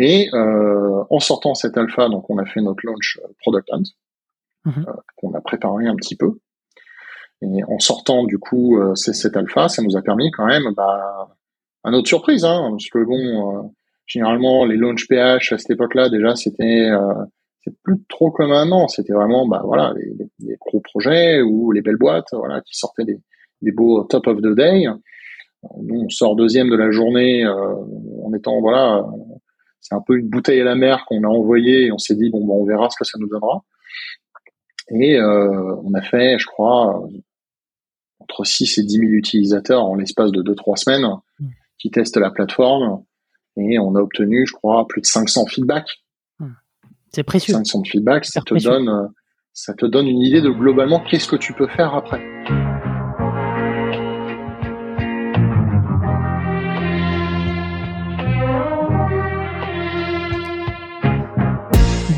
Et en sortant cette alpha, donc on a fait notre launch Product Hunt, mhm. qu'on a préparé un petit peu. Et en sortant du coup cette alpha, ça nous a permis quand même, bah, à notre surprise, hein, parce que bon, généralement les launch PH à cette époque-là déjà c'était c'est plus trop comme maintenant. C'était vraiment, bah voilà, les, gros projets ou les belles boîtes, voilà, qui sortaient des, des beaux top of the day. Nous, on sort deuxième de la journée euh, en étant, voilà, c'est un peu une bouteille à la mer qu'on a envoyée et on s'est dit, bon, bah, on verra ce que ça nous donnera. Et euh, on a fait, je crois, entre 6 et 10 000 utilisateurs en l'espace de 2-3 semaines mmh. qui testent la plateforme et on a obtenu, je crois, plus de 500 feedbacks c'est précieux. 500 feedback, ça te donne, euh, ça te donne une idée de globalement qu'est-ce que tu peux faire après.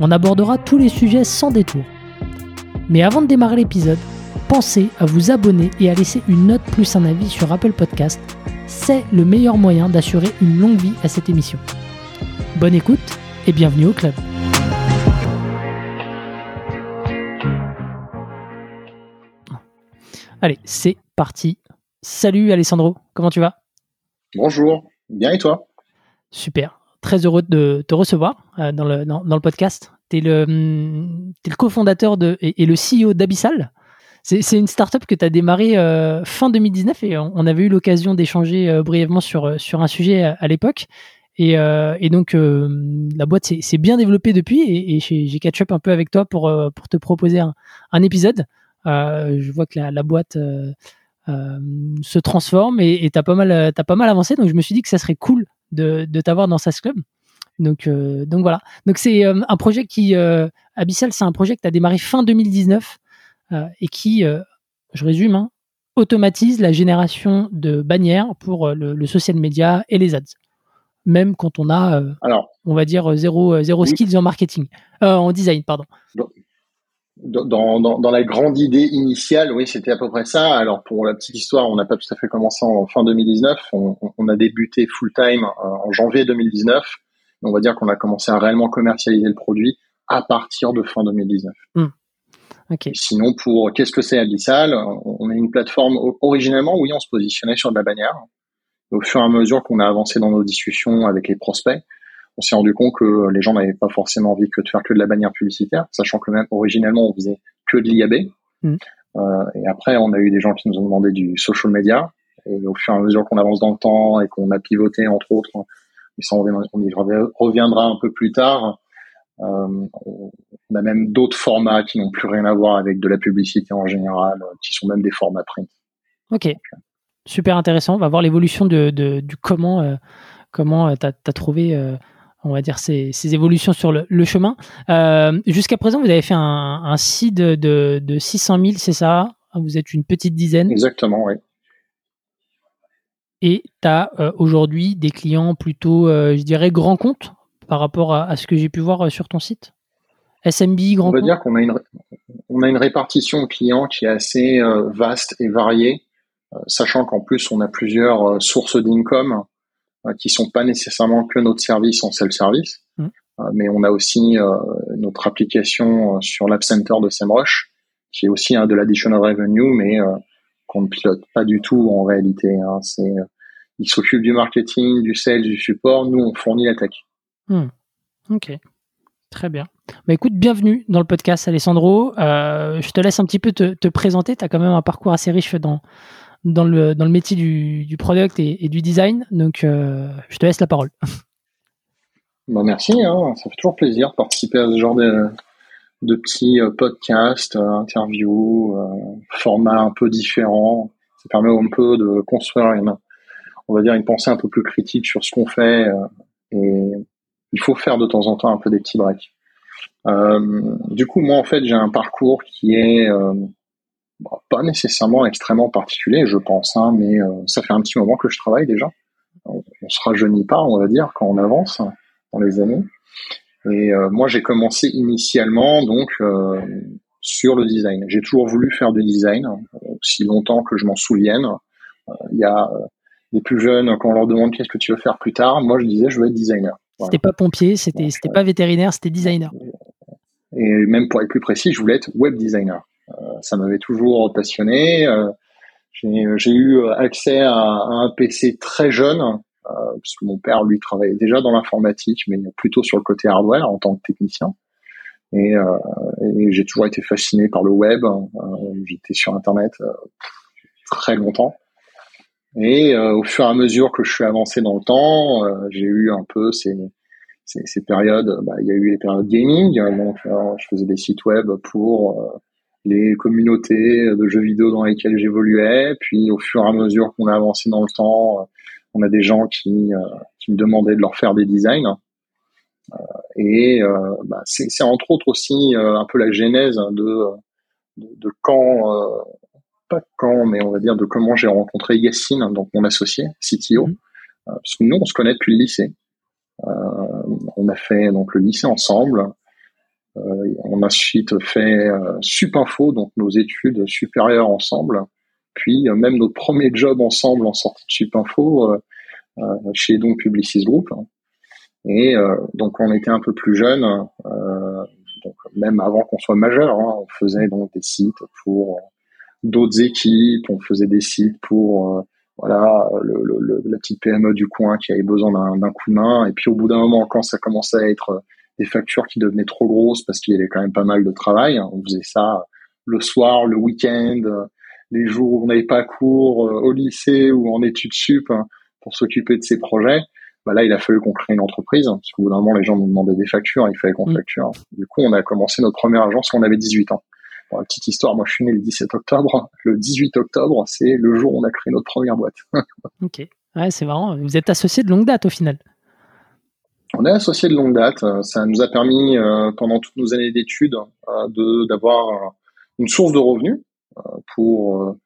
On abordera tous les sujets sans détour. Mais avant de démarrer l'épisode, pensez à vous abonner et à laisser une note plus un avis sur Apple Podcast. C'est le meilleur moyen d'assurer une longue vie à cette émission. Bonne écoute et bienvenue au club. Allez, c'est parti. Salut Alessandro, comment tu vas? Bonjour, bien et toi? Super, très heureux de te recevoir euh, dans, le, dans, le podcast. Tu es le, hum, le cofondateur de, et, le CEO d'Abyssal. C'est une startup que tu as démarré euh, fin 2019 et on, avait eu l'occasion d'échanger euh, brièvement sur, sur un sujet à l'époque. Euh, et, donc, la boîte s'est bien développée depuis et, j'ai catch up un peu avec toi pour, pour te proposer un, épisode. je vois que la, boîte se transforme et tu as pas mal avancé. Donc, je me suis dit que ça serait cool de, de t'avoir dans SaaS Club. Donc, donc voilà. Donc, c'est un projet qui, Abyssal, c'est un projet que tu as démarré fin 2019 et qui, je résume, hein, automatise la génération de bannières pour le, le social media et les ads même quand on a, euh, Alors, on va dire, zéro, euh, zéro skills en marketing, euh, en design, pardon. Dans, dans, la grande idée initiale, oui, c'était à peu près ça. Alors pour la petite histoire, on n'a pas tout à fait commencé en fin 2019. On, a débuté full time en janvier 2019. On va dire qu'on a commencé à réellement commercialiser le produit à partir de fin 2019. Hmm. Sinon, pour qu'est-ce que c'est Abyssal? On a une plateforme originellement, oui, on se positionnait sur de la bannière au fur et à mesure qu'on a avancé dans nos discussions avec les prospects, on s'est rendu compte que les gens n'avaient pas forcément envie que de faire que de la bannière publicitaire, sachant que même originellement on faisait que de l'IAB. Mm. Euh, et après, on a eu des gens qui nous ont demandé du social media. Et au fur et à mesure qu'on avance dans le temps et qu'on a pivoté, entre autres, mais ça on y reviendra un peu plus tard. Euh, on a même d'autres formats qui n'ont plus rien à voir avec de la publicité en général, qui sont même des formats print. Ok super intéressant. On va voir l'évolution de, du comment euh, comment euh, tu as, trouvé, euh, on va dire, ces, évolutions sur le, chemin. Jusqu'à présent, vous avez fait un, un site de, de 600 000, c'est ça? Vous êtes une petite dizaine Exactement, oui. Et tu as aujourd'hui des clients plutôt, je dirais, grands comptes par rapport à, ce que j'ai pu voir sur ton site? SMB, grand On va dire qu'on a une, on a une répartition de clients qui est assez vaste et variée. Euh, sachant qu'en plus on a plusieurs euh, sources d'income euh, qui sont pas nécessairement que notre service en self-service, mmh. mais on a aussi notre application sur l'App Center de SEMrush, qui est aussi de l'additional revenue, mais qu'on ne pilote pas du tout en réalité. Hein. C'est, il s'occupe du marketing, du sales, du support. Nous, on fournit la tech. Mmh. Ok, très bien. Bah écoute, bienvenue dans le podcast, Alessandro. je te laisse un petit peu te, te présenter. Tu as quand même un parcours assez riche dans, dans le, dans le métier du, du product et, du design. Donc, euh, je te laisse la parole. Bah merci, hein. ça fait toujours plaisir de participer à ce genre de, de petits euh, podcasts, euh, interviews, formats un peu différents. Ça permet un peu de construire une, on va dire, une pensée un peu plus critique sur ce qu'on fait et il faut faire de temps en temps un peu des petits breaks. du coup, moi, en fait, j'ai un parcours qui est pas nécessairement extrêmement particulier, je pense, hein, mais ça fait un petit moment que je travaille déjà. On, on se rajeunit pas, on va dire, quand on avance dans les années. Et moi, j'ai commencé initialement donc sur le design. J'ai toujours voulu faire du design, aussi longtemps que je m'en souvienne. Euh, il y a euh, plus jeunes, quand on leur demande qu'est-ce que tu veux faire plus tard, moi je disais je veux être designer. C'était pas pompier, c'était c'était pas vétérinaire, c'était designer. Et même pour être plus précis, je voulais être web designer. Euh, ça m'avait toujours passionné. J'ai eu accès à, un PC très jeune, puisque mon père, lui, travaillait déjà dans l'informatique, mais plutôt sur le côté hardware en tant que technicien. Et, euh, j'ai toujours été fasciné par le web. Euh, j'étais sur Internet euh, très longtemps. Et au fur et à mesure que je suis avancé dans le temps, j'ai eu un peu ces périodes. Bah, il y a eu les périodes gaming, donc je faisais des sites web pour les communautés de jeux vidéo dans lesquelles j'évoluais. Puis au fur et à mesure qu'on a avancé dans le temps, on a des gens qui, qui me demandaient de leur faire des designs. Et euh, bah, c'est entre autres aussi euh, un peu la genèse de, de, de quand, euh, pas quand, mais on va dire de comment j'ai rencontré Yassine, donc mon associé, CTO, mmh. parce que nous on se connaît depuis le lycée. on a fait donc le lycée ensemble. On a ensuite fait Supinfo, donc nos études supérieures ensemble. Puis même notre premier job ensemble en sortie de Supinfo chez donc Publicis Group. Et euh, donc on était un peu plus jeunes, euh, même avant qu'on soit majeur, hein, on faisait donc des sites pour d'autres équipes, on faisait des sites pour euh, voilà la petite PME du coin qui avait besoin d'un coup de main. Et puis au bout d'un moment, quand ça commençait à être des factures qui devenaient trop grosses parce qu'il y avait quand même pas mal de travail, on faisait ça le soir, le week-end, les jours où on n'avait pas cours au lycée ou en études sup hein, pour s'occuper de ces projets. Bah là, il a fallu qu'on crée une entreprise, parce qu'au bout d'un moment, les gens nous demandaient des factures, il fallait qu'on mm. facture. Du coup, on a commencé notre première agence quand on avait 18 ans. La petite histoire, moi, je suis né le 17 octobre. Le 18 octobre, c'est le jour où on a créé notre première boîte. ok. Ouais, c'est marrant. Vous êtes associé de longue date au final. On est associé de longue date. Ça nous a permis, euh, pendant toutes nos années d'études, euh, de d'avoir une source de revenus euh, pour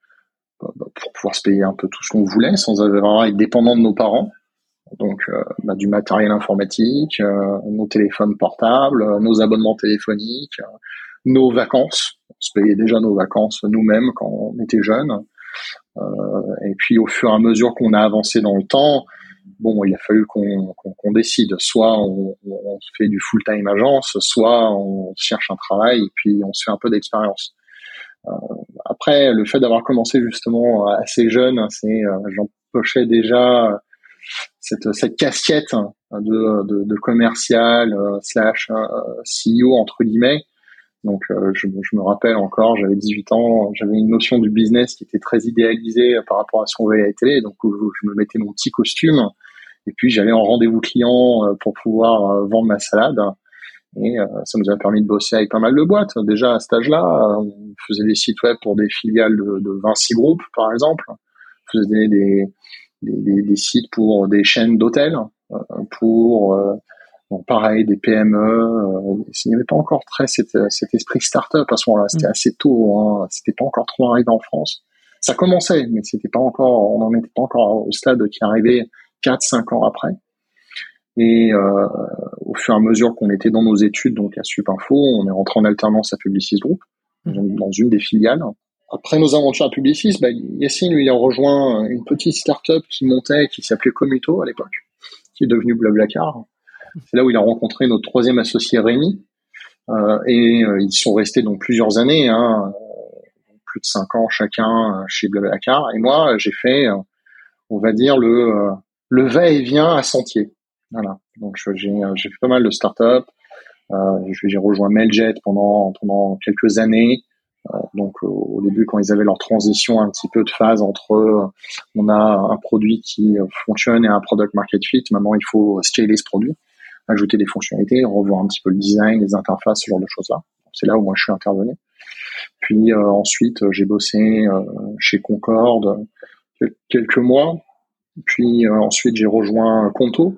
pour pouvoir se payer un peu tout ce qu'on voulait sans avoir à être dépendant de nos parents donc euh, bah, du matériel informatique, euh, nos téléphones portables, euh, nos abonnements téléphoniques, nos vacances. On se payait déjà nos vacances nous-mêmes quand on était jeunes. et puis au fur et à mesure qu'on a avancé dans le temps, bon, il a fallu qu'on décide. Soit on, on, fait du full-time agence, soit on cherche un travail et puis on se fait un peu d'expérience. Euh, après, le fait d'avoir commencé justement assez jeune, c'est j'empochais déjà cette, cette casquette de, de, de commercial euh, slash euh, CEO entre guillemets. Donc euh, je, me rappelle encore, j'avais 18 ans, j'avais une notion du business qui était très idéalisée par rapport à ce qu'on voyait à la télé. Donc je me mettais mon petit costume et puis j'allais en rendez-vous client pour pouvoir vendre ma salade. Et ça nous a permis de bosser avec pas mal de boîtes. Déjà à cet âge-là, on faisait des sites web pour des filiales de, de Vinci Group, par exemple. On faisait des, des, sites pour des chaînes d'hôtels, euh, pour pareil des PME. Euh, il n'y avait pas encore très cet, cet esprit start-up à ce moment-là. C'était mm. assez tôt. Hein, c'était pas encore trop arrivé en France. Ça commençait, mais c'était pas encore. On n'en était pas encore au stade qui arrivait 4-5 ans après. Et euh, au fur et à mesure qu'on était dans nos études, donc à Supinfo, on est rentré en alternance à Publicis Group, mm. dans une des filiales. Après nos aventures à Publicis, bah, Yassine, lui, a rejoint une petite start-up qui montait, qui s'appelait Commuto à l'époque, qui est devenue Blablacar. C'est là où il a rencontré notre troisième associé Rémi. Euh, et euh, ils sont restés donc plusieurs années, hein, plus de cinq ans chacun chez Blablacar. Et moi, j'ai fait, euh, on va dire, le, euh, le va-et-vient à Sentier. Voilà. Donc j'ai fait pas mal de start-up. j'ai rejoint Mailjet pendant, pendant quelques années. Euh, donc au début, quand ils avaient leur transition, un petit peu de phase entre euh, on a un produit qui fonctionne et un product market fit. Maintenant, il faut scaler ce produit, ajouter des fonctionnalités, revoir un petit peu le design, les interfaces, ce genre de choses-là. C'est là où moi je suis intervenu. Puis euh, ensuite, j'ai bossé chez Concorde quelques mois. Puis ensuite, j'ai rejoint Conto.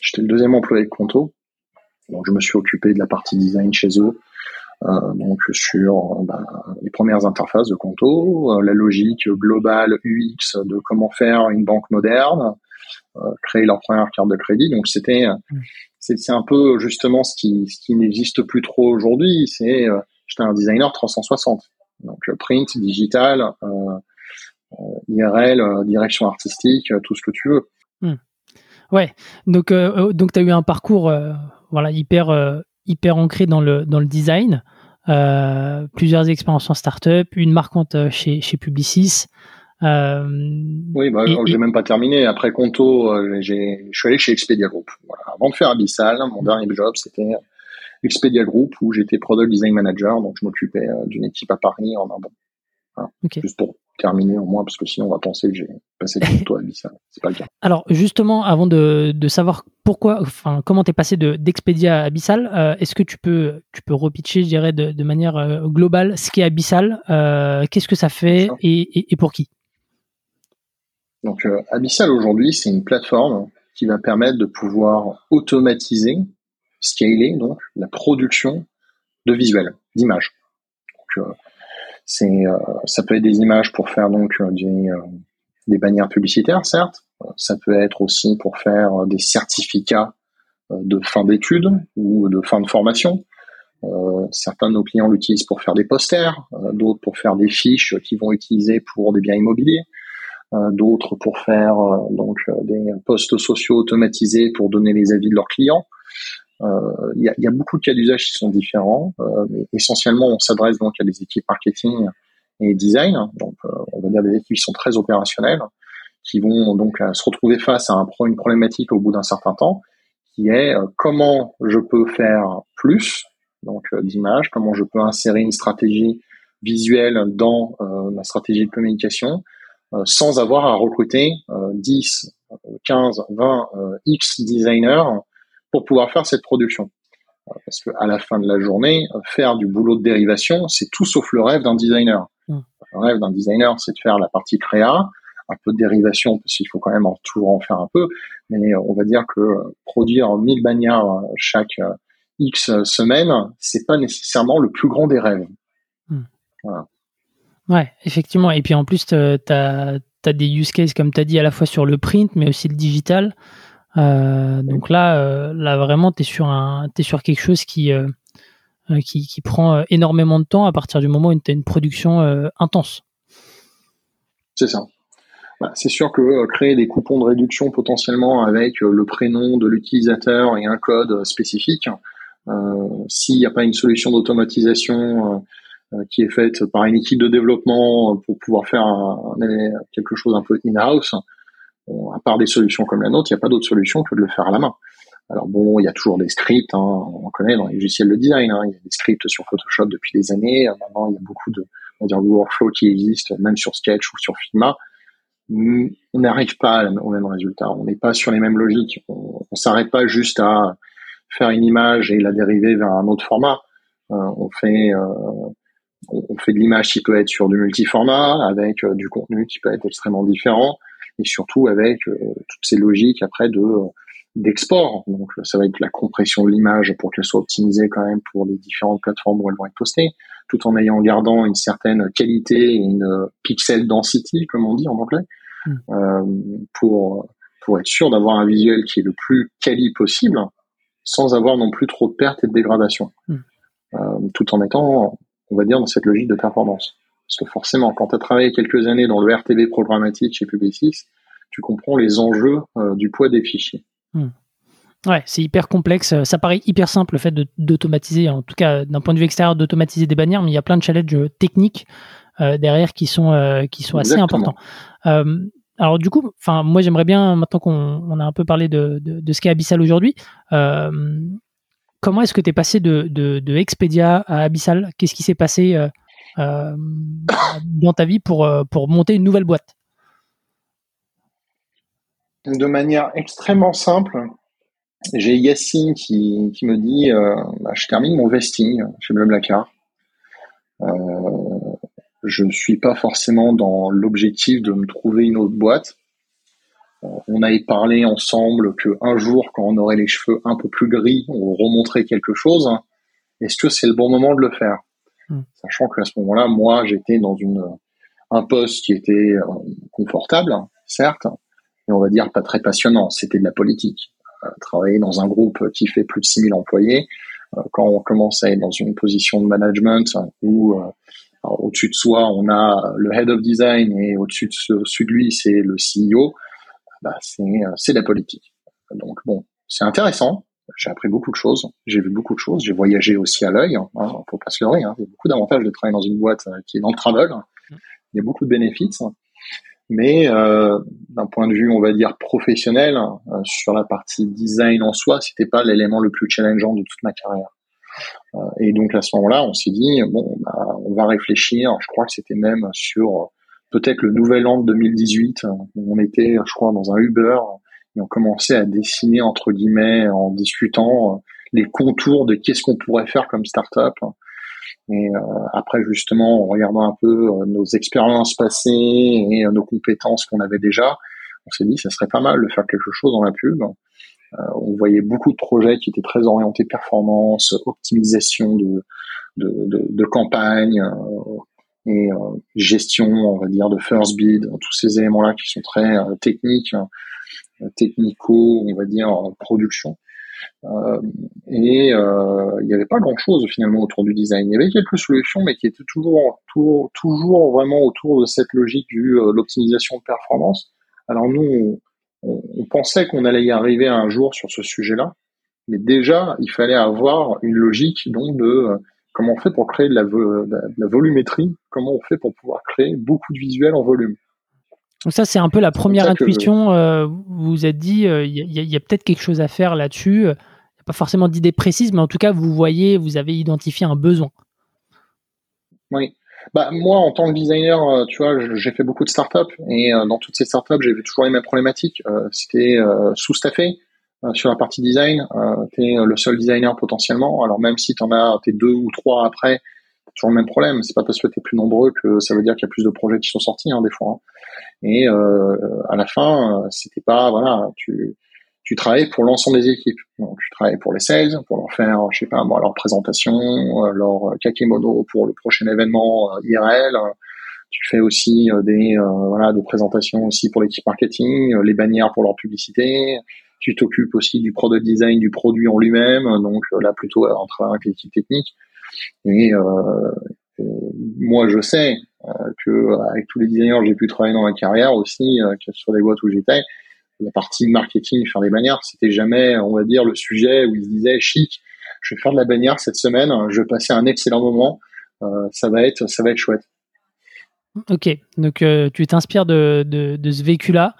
J'étais le deuxième employé de Conto. Donc je me suis occupé de la partie design chez eux, euh, donc sur bah, les premières interfaces de Conto, la logique globale UX de comment faire une banque moderne, créer leur première carte de crédit. Donc c'était mm. c'est un peu justement ce qui ce qui n'existe plus trop aujourd'hui. C'est j'étais un designer 360. Donc print, digital, IRL, direction artistique, tout ce que tu veux. Mm. Ouais, donc euh, donc tu as eu un parcours euh, voilà hyper euh, hyper ancré dans le dans le design, plusieurs expériences en startup, une marquante chez chez Publicis. Oui, bah, j'ai même pas terminé. Après Conto, j'ai je suis allé chez Expedia Group. Voilà. Avant de faire Abyssal, mon dernier job c'était Expedia Group où j'étais product design manager, donc je m'occupais d'une équipe à Paris en. Voilà. Juste pour terminé au moins, parce que sinon on va penser que j'ai passé du temps à Abyssal. C'est pas le cas. Alors justement, avant de, de savoir pourquoi, enfin comment t'es passé de d'Expedia à Abyssal, euh, est-ce que tu peux tu peux repitcher, je dirais, de, de manière euh, globale ce qu'est Abyssal, euh, qu'est-ce que ça fait et, et, pour qui? Donc Abyssal aujourd'hui, c'est une plateforme qui va permettre de pouvoir automatiser, scaler donc la production de visuels, d'images. Donc c'est, euh, ça peut être des images pour faire donc euh, des, euh, des bannières publicitaires, certes. Ça peut être aussi pour faire des certificats de fin d'études ou de fin de formation. Euh, certains de nos clients l'utilisent pour faire des posters, d'autres pour faire des fiches qu'ils vont utiliser pour des biens immobiliers, euh, d'autres pour faire donc des posts sociaux automatisés pour donner les avis de leurs clients. Euh, il y a, beaucoup de cas d'usage qui sont différents, euh, essentiellement on s'adresse donc à des équipes marketing et design, donc euh, on va dire des équipes qui sont très opérationnelles, qui vont donc se retrouver face à un, une problématique au bout d'un certain temps, qui est comment je peux faire plus donc d'images, comment je peux insérer une stratégie visuelle dans ma stratégie de communication sans avoir à recruter 10, 15, 20 X designers pour pouvoir faire cette production. Euh, parce qu'à la fin de la journée, faire du boulot de dérivation, c'est tout sauf le rêve d'un designer. Mm. Le rêve d'un designer, c'est de faire la partie créa, un peu de dérivation, parce qu'il faut quand même en toujours en faire un peu, mais euh, on va dire que produire 1000 bannières euh, chaque X semaines, c'est pas nécessairement le plus grand des rêves. Mm. Voilà. Ouais, effectivement. Et puis en plus, tu as, as, des use cases, comme tu as dit, à la fois sur le print, mais aussi le digital. Euh, donc là, euh, là vraiment, tu es sur un, es sur quelque chose qui, euh, qui, qui prend énormément de temps à partir du moment où tu as une production intense. C'est ça. Bah, c'est sûr que créer des coupons de réduction potentiellement avec le prénom de l'utilisateur et un code spécifique, s'il n'y a pas une solution d'automatisation qui est faite par une équipe de développement pour pouvoir faire quelque chose un peu in-house, à part des solutions comme la nôtre, il n'y a pas d'autre solution que de le faire à la main. Alors bon, il y a toujours des scripts, hein, on connaît dans les logiciels de design, hein, il y a des scripts sur Photoshop depuis des années. Maintenant, il y a beaucoup de, on va dire, de workflows qui existent, même sur Sketch ou sur Figma. On n'arrive pas au même résultat. On n'est pas sur les mêmes logiques. On, ne s'arrête pas juste à faire une image et la dériver vers un autre format. Euh, on fait, euh, on fait de l'image qui peut être sur du multiformat avec euh, du contenu qui peut être extrêmement différent et surtout avec euh, toutes ces logiques après de d'export. Donc ça va être la compression de l'image pour qu'elle soit optimisée quand même pour les différentes plateformes où elles vont être postées, tout en ayant gardant une certaine qualité et une pixel density comme on dit en anglais, hmm. euh, pour pour être sûr d'avoir un visuel qui est le plus quali possible, sans avoir non plus trop de pertes et de dégradation, hmm. euh, tout en étant, on va dire, dans cette logique de performance. Parce que forcément, quand tu as travaillé quelques années dans le RTB programmatique chez Publicis, tu comprends les enjeux euh, du poids des fichiers. Hmm. Ouais, c'est hyper complexe. Ça paraît hyper simple le fait d'automatiser, en tout cas d'un point de vue extérieur, d'automatiser des bannières, mais il y a plein de challenges techniques euh, derrière qui sont, euh, qui sont assez importants. alors du coup, enfin moi j'aimerais bien, maintenant qu'on a un peu parlé de, de, ce qu'est Abyssal aujourd'hui, comment est-ce que tu es passé de, de, Expedia à Abyssal? Qu'est-ce qui s'est passé euh, dans ta vie pour, euh, pour monter une nouvelle boîte? De manière extrêmement simple, j'ai Yacine qui, qui, me dit euh, bah, je termine mon vesting chez Blablacar. Euh, je ne suis pas forcément dans l'objectif de me trouver une autre boîte. On avait parlé ensemble que un jour, quand on aurait les cheveux un peu plus gris, on remonterait quelque chose. Est-ce que c'est le bon moment de le faire? Hmm. Sachant qu'à ce moment-là, moi, j'étais dans une un poste qui était confortable, certes, mais on va dire pas très passionnant. C'était de la politique. travailler dans un groupe qui fait plus de 6000 employés, quand on commence à être dans une position de management où au-dessus de soi, on a le head of design et au-dessus de, lui, c'est le CEO. Bah, c'est de la politique. Donc bon, c'est intéressant. J'ai appris beaucoup de choses. J'ai vu beaucoup de choses. J'ai voyagé aussi à l'œil. Hein, faut pas se leurrer. Hein. Il y a beaucoup d'avantages de travailler dans une boîte euh, qui est dans le travel. Il y a beaucoup de bénéfices. Mais euh, d'un point de vue, on va dire professionnel, euh, sur la partie design en soi, c'était pas l'élément le plus challengeant de toute ma carrière. Euh, et donc à ce moment-là, on s'est dit bon, bah, on va réfléchir. Je crois que c'était même sur peut-être le nouvel an de 2018. On était, je crois, dans un Uber et on commençait à dessiner entre guillemets en discutant les contours de qu'est-ce qu'on pourrait faire comme startup. Et euh, après, justement, en regardant un peu euh, nos expériences passées et nos compétences qu'on avait déjà, on s'est dit ça serait pas mal de faire quelque chose dans la pub. Euh, on voyait beaucoup de projets qui étaient très orientés performance, optimisation de, campagne euh, et euh, gestion, on va dire, de first bid, tous ces éléments-là qui sont très techniques, technico, on va dire, production. et il n'y avait pas grand-chose finalement autour du design. Il y avait quelques solutions, mais qui étaient toujours, toujours, toujours vraiment autour de cette logique de l'optimisation de performance. Alors nous, on, pensait qu'on allait y arriver un jour sur ce sujet-là, mais déjà, il fallait avoir une logique donc de euh, comment on fait pour créer de la, volumétrie, comment on fait pour pouvoir créer beaucoup de visuels en volume. Donc ça, c'est un peu la première intuition. Euh, vous vous êtes dit, euh, il y a, peut-être quelque chose à faire là-dessus. Il n'y a pas forcément d'idée précise, mais en tout cas, vous voyez, vous avez identifié un besoin. Oui. Bah, moi, en tant que designer, euh, tu vois, j'ai fait beaucoup de startups et euh, dans toutes ces startups, j'ai vu toujours les mêmes problématiques. C'était sous-staffé sur la partie design. tu es le seul designer potentiellement. Alors même si tu en as, t'es deux ou trois après, toujours le même problème. C'est pas parce que tu es plus nombreux que ça veut dire qu'il y a plus de projets qui sont sortis hein, des fois. Hein. Et à la fin, c'était pas voilà, tu tu travailles pour l'ensemble des équipes. Donc, tu travailles pour les sales, pour leur faire, je sais pas moi, leur présentation, euh, leur euh, kakémono pour le prochain événement euh, IRL. Tu fais aussi des voilà des présentations aussi pour l'équipe marketing, les bannières pour leur publicité. Tu t'occupes aussi du product design du produit en lui-même, donc là plutôt en travaillant avec l'équipe technique. Et, moi, je sais que avec tous les designers que j'ai pu travailler dans ma carrière aussi, que sur les boîtes où j'étais, la partie marketing, faire des bannières, c'était jamais, on va dire, le sujet où ils se disaient chic, je vais faire de la bannière cette semaine, je vais passer un excellent moment, euh, ça va être, ça va être chouette. Ok, donc euh, tu t'inspires de, ce vécu-là.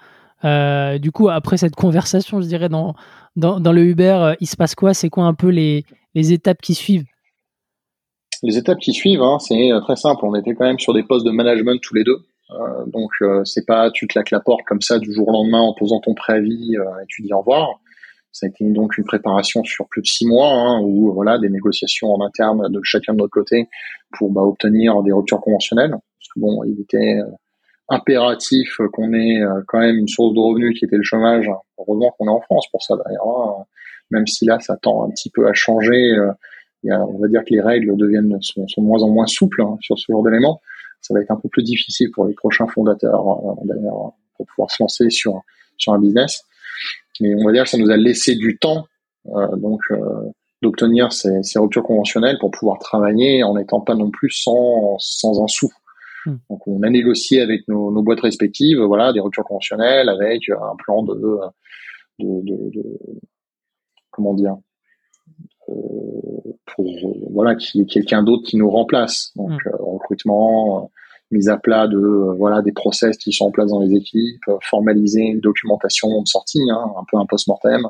Euh, du coup, après cette conversation, je dirais dans, dans, le Uber, il se passe quoi? C'est quoi un peu les, les étapes qui suivent? Les étapes qui suivent, hein, c'est très simple. On était quand même sur des postes de management tous les deux. Euh, donc euh, c'est pas tu claques la porte comme ça du jour au lendemain en posant ton préavis euh, et tu dis au revoir. Ça a été donc une préparation sur plus de six mois, hein, où voilà des négociations en interne de chacun de notre côté pour bah, obtenir des ruptures conventionnelles. Parce que bon, il était impératif qu'on ait quand même une source de revenus qui était le chômage. Heureusement qu'on est en France pour ça d'ailleurs. Hein. Même si là, ça tend un petit peu à changer. A, on va dire que les règles deviennent sont, sont de moins en moins souples hein, sur ce genre d'éléments ça va être un peu plus difficile pour les prochains fondateurs euh, pour pouvoir se lancer sur sur un business. Mais on va dire que ça nous a laissé du temps euh, donc euh, d'obtenir ces, ces, ruptures conventionnelles pour pouvoir travailler en n'étant pas non plus sans sans un sou. Hmm. Donc on a négocié avec nos, nos, boîtes respectives, voilà, des ruptures conventionnelles avec un plan de, de, de, de comment dire, euh, pour voilà qu'il y ait quelqu'un d'autre qui nous remplace. Donc mm. euh, recrutement, euh, mise à plat de voilà des process qui sont en place dans les équipes, formaliser une documentation de sortie, hein, un peu un post-mortem.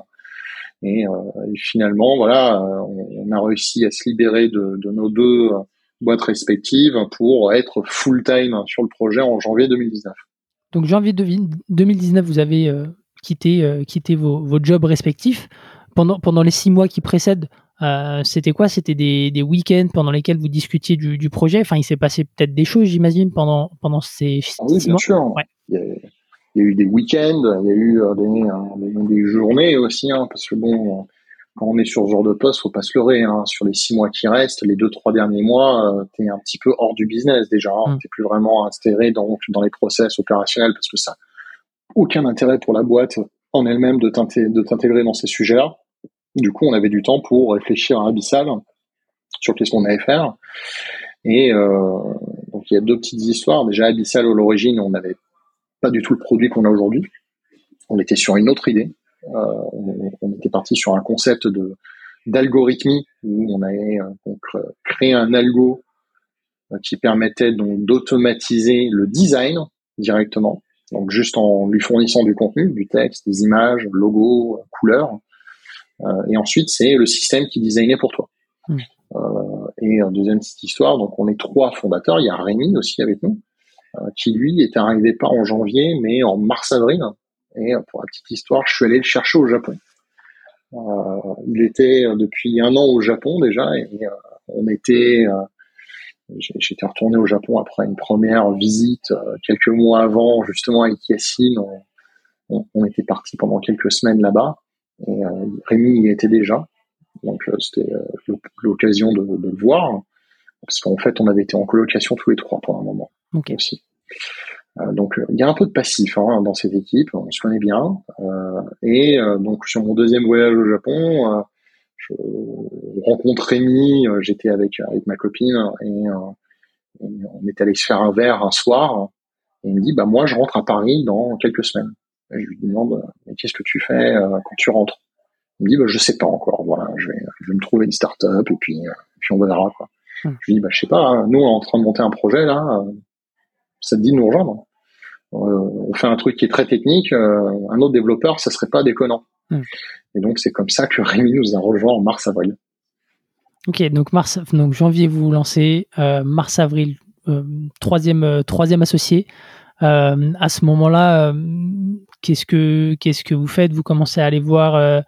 Et, finalement, voilà, on, a réussi à se libérer de, de nos deux boîtes respectives pour être full time sur le projet en janvier 2019. Donc janvier 2019, vous avez quitté, quitté vos, vos, jobs respectifs. Pendant, pendant les six mois qui précèdent, euh, c'était quoi? C'était des, des week-ends pendant lesquels vous discutiez du, du projet? Enfin, il s'est passé peut-être des choses, j'imagine, pendant pendant ces ah oui, bien sûr. il y a eu des week-ends, il y a eu des, des, journées aussi, hein, parce que bon, quand on est sur ce genre de poste, faut pas se leurrer. Hein. Sur les six mois qui restent, les deux trois derniers mois, euh, tu es un petit peu hors du business déjà. Hein. Mm. T'es plus vraiment inséré dans dans les process opérationnels parce que ça n'a aucun intérêt pour la boîte en elle-même de t'intégrer dans ces sujets-là. Du coup, on avait du temps pour réfléchir à Abyssal sur qu'est-ce qu'on allait faire. Et euh, donc il y a deux petites histoires. Déjà, Abyssal, à l'origine, on n'avait pas du tout le produit qu'on a aujourd'hui. On était sur une autre idée. Euh, on, était parti sur un concept de d'algorithmie où on avait euh, donc euh, créé un algo qui permettait donc d'automatiser le design directement, donc juste en lui fournissant du contenu, du texte, des images, logos, couleurs. et ensuite, c'est le système qui designait pour toi. Hmm. et deuxième petite histoire, donc on est trois fondateurs. Il y a Rémi aussi avec nous, qui lui est arrivé pas en janvier, mais en mars-avril et euh, pour la petite histoire, je suis allé le chercher au Japon. Euh, il était euh, depuis un an au Japon déjà et on était J'étais retourné au Japon après une première visite quelques mois avant, justement avec Yacine. On, était parti pendant quelques semaines là-bas. Et Rémi y était déjà. Donc c'était l'occasion de, le voir. Parce qu'en fait, on avait été en colocation tous les trois pendant un moment aussi. Euh, donc il y a un peu de passif hein, dans cette équipe, on se connaît bien. Euh, et euh, donc sur mon deuxième voyage au Japon, je rencontre Rémi, j'étais avec avec ma copine et, on est allé se faire un verre un soir. Et il me dit bah moi je rentre à Paris dans quelques semaines. Et je lui demande mais qu'est-ce que tu fais quand tu rentres? Il me dit bah je sais pas encore. Voilà, je vais je vais me trouver une start-up et puis puis on verra quoi. Hmm. Je lui dis bah je sais pas. Hein, nous on est en train de monter un projet là ça te dit de nous rejoindre. Euh, on fait un truc qui est très technique, euh, un autre développeur, ça serait pas déconnant. Hmm. Et donc c'est comme ça que Rémi nous a rejoint en mars-avril. Ok, donc mars, donc janvier vous vous lancez, euh, mars-avril troisième troisième associé. à ce moment-là, qu'est-ce que qu'est-ce que vous faites? Vous commencez à aller voir,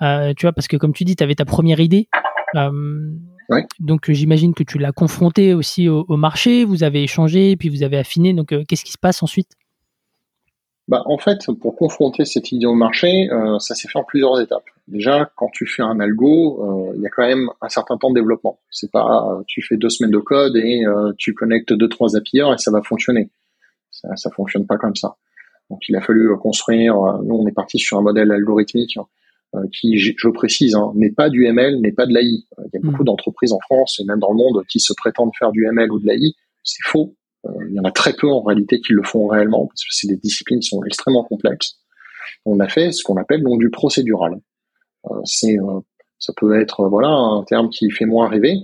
tu vois, parce que comme tu dis, tu avais ta première idée. Donc j'imagine que tu l'as confronté aussi au, marché, vous avez échangé, puis vous avez affiné. Donc euh, qu'est-ce qui se passe ensuite? Bah, en fait, pour confronter cette idée au marché, euh, ça s'est fait en plusieurs étapes. Déjà, quand tu fais un algo, euh, il y a quand même un certain temps de développement. C'est pas tu fais deux semaines de code et tu connectes deux trois API et ça va fonctionner. Ça, ça fonctionne pas comme ça. Donc il a fallu construire. nous, on est parti sur un modèle algorithmique euh, qui, je précise, hein, n'est pas du ML, n'est pas de l'AI. Euh, il y a beaucoup hmm. d'entreprises en France et même dans le monde qui se prétendent faire du ML ou de l'AI. C'est faux. Euh, il y en a très peu en réalité qui le font réellement parce que c'est des disciplines qui sont extrêmement complexes. On a fait ce qu'on appelle donc du procédural. c'est ça peut être voilà un terme qui fait moins rêver.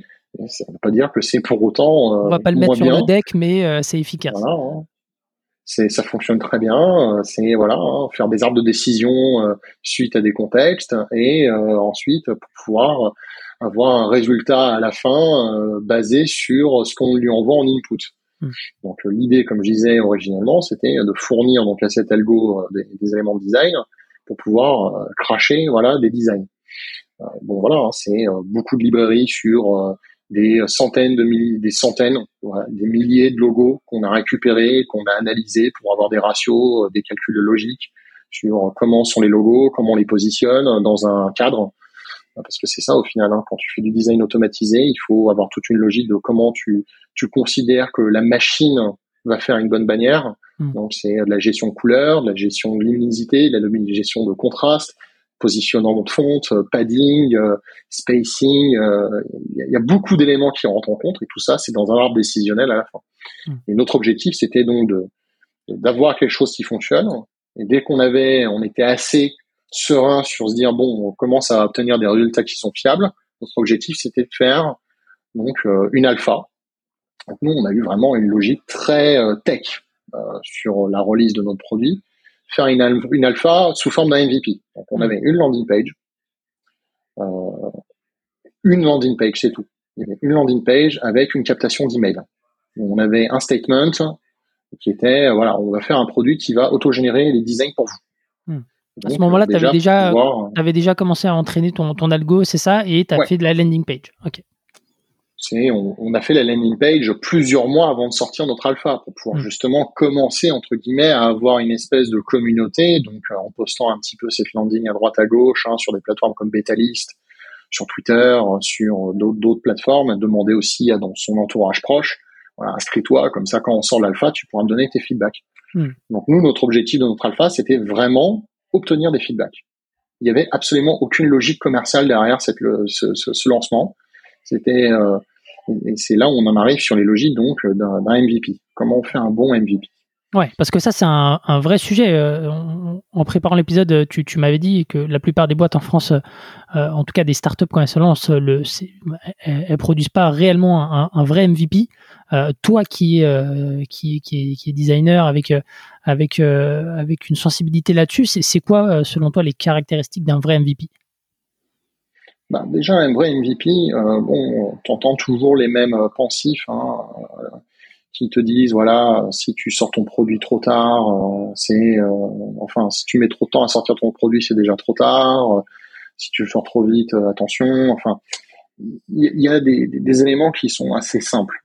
Ça ne veut pas dire que c'est pour autant. On va pas le mettre sur le deck, mais c'est efficace. Voilà, hein c'est ça fonctionne très bien. Euh, c'est voilà, hein, faire des arbres de décision euh, suite à des contextes et euh, ensuite pour pouvoir avoir un résultat à la fin basé sur ce qu'on lui envoie en input. Hmm. Donc l'idée, comme je disais originellement, c'était de fournir donc à cet algo des, éléments de design pour pouvoir cracher voilà des designs. bon voilà, hein, c'est beaucoup de librairies sur des centaines de milliers, des centaines, des milliers de logos qu'on a récupérés, qu'on a analysés pour avoir des ratios, euh, des calculs logiques sur comment sont les logos, comment on les positionne dans un cadre. Parce que c'est ça au final, hein, quand tu fais du design automatisé, il faut avoir toute une logique de comment tu, tu considères que la machine va faire une bonne bannière. Hmm. Donc c'est de la gestion de couleurs, de la gestion de luminosité, de la gestion de contraste, positionnement de fonte, euh, padding, euh, spacing. Il euh, y, a beaucoup d'éléments qui rentrent en compte et tout ça, c'est dans un arbre décisionnel à la fin. Hmm. Et notre objectif, c'était donc de d'avoir quelque chose qui fonctionne. Et dès qu'on avait, on était assez serein sur se dire bon, on commence à obtenir des résultats qui sont fiables. Notre objectif, c'était de faire donc une alpha. Donc nous, on a eu vraiment une logique très tech sur la release de notre produit faire une, une alpha sous forme d'un MVP. Donc on mm. avait une landing page, euh, une landing page, c'est tout. Il y avait une landing page avec une captation d'email. On avait un statement qui était, voilà, on va faire un produit qui va autogénérer les designs pour vous. Mm. à ce moment-là, tu avais déjà, avais déjà commencé à entraîner ton, ton algo, c'est ça, et tu as fait de la landing page. Ok. C'est on, a fait la landing page plusieurs mois avant de sortir notre alpha pour pouvoir mm. justement commencer entre guillemets à avoir une espèce de communauté, donc euh, en postant un petit peu cette landing à droite à gauche hein, sur des plateformes comme Betalist, sur Twitter, sur d'autres plateformes, demander aussi à dans son entourage proche, voilà, inscris-toi comme ça quand on sort l'alpha, tu pourras me donner tes feedbacks. Mm. Donc nous, notre objectif de notre alpha, c'était vraiment obtenir des feedbacks. Il y avait absolument aucune logique commerciale derrière cette, ce, ce, ce lancement. C'était euh, c'est là où on en arrive sur les logiques donc euh, d'un MVP. Comment on fait un bon MVP Ouais, parce que ça c'est un, vrai sujet. Euh, en, préparant l'épisode, tu, m'avais dit que la plupart des boîtes en France, en tout cas des startups quand elles se lancent, le, elles, produisent pas réellement un, vrai MVP. Toi qui, qui, qui, qui est designer avec avec avec une sensibilité là-dessus, c'est quoi selon toi les caractéristiques d'un vrai MVP bah, déjà, un vrai MVP, euh, bon, t'entends toujours les mêmes euh, pensifs hein, euh, qui te disent voilà, si tu sors ton produit trop tard, euh, c'est enfin si tu mets trop de temps à sortir ton produit, c'est déjà trop tard. si tu le sors trop vite, attention. Enfin, il y, a des, des, éléments qui sont assez simples.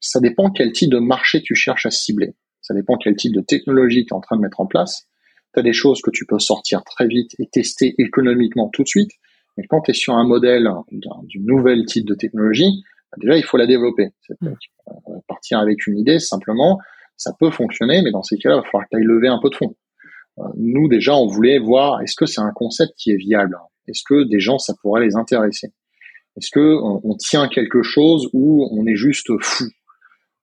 ça dépend quel type de marché tu cherches à cibler. Ça dépend quel type de technologie tu es en train de mettre en place. Tu as des choses que tu peux sortir très vite et tester économiquement tout de suite mais quand tu es sur un modèle d'une nouvelle type de technologie, bah, déjà, il faut la développer. Mmh. Euh, partir avec une idée, simplement, ça peut fonctionner, mais dans ces cas-là, il va falloir que tu ailles lever un peu de fond. Euh, nous, déjà, on voulait voir, est-ce que c'est un concept qui est viable? Est-ce que des gens, ça pourrait les intéresser? Est-ce que on, tient quelque chose ou on est juste fou?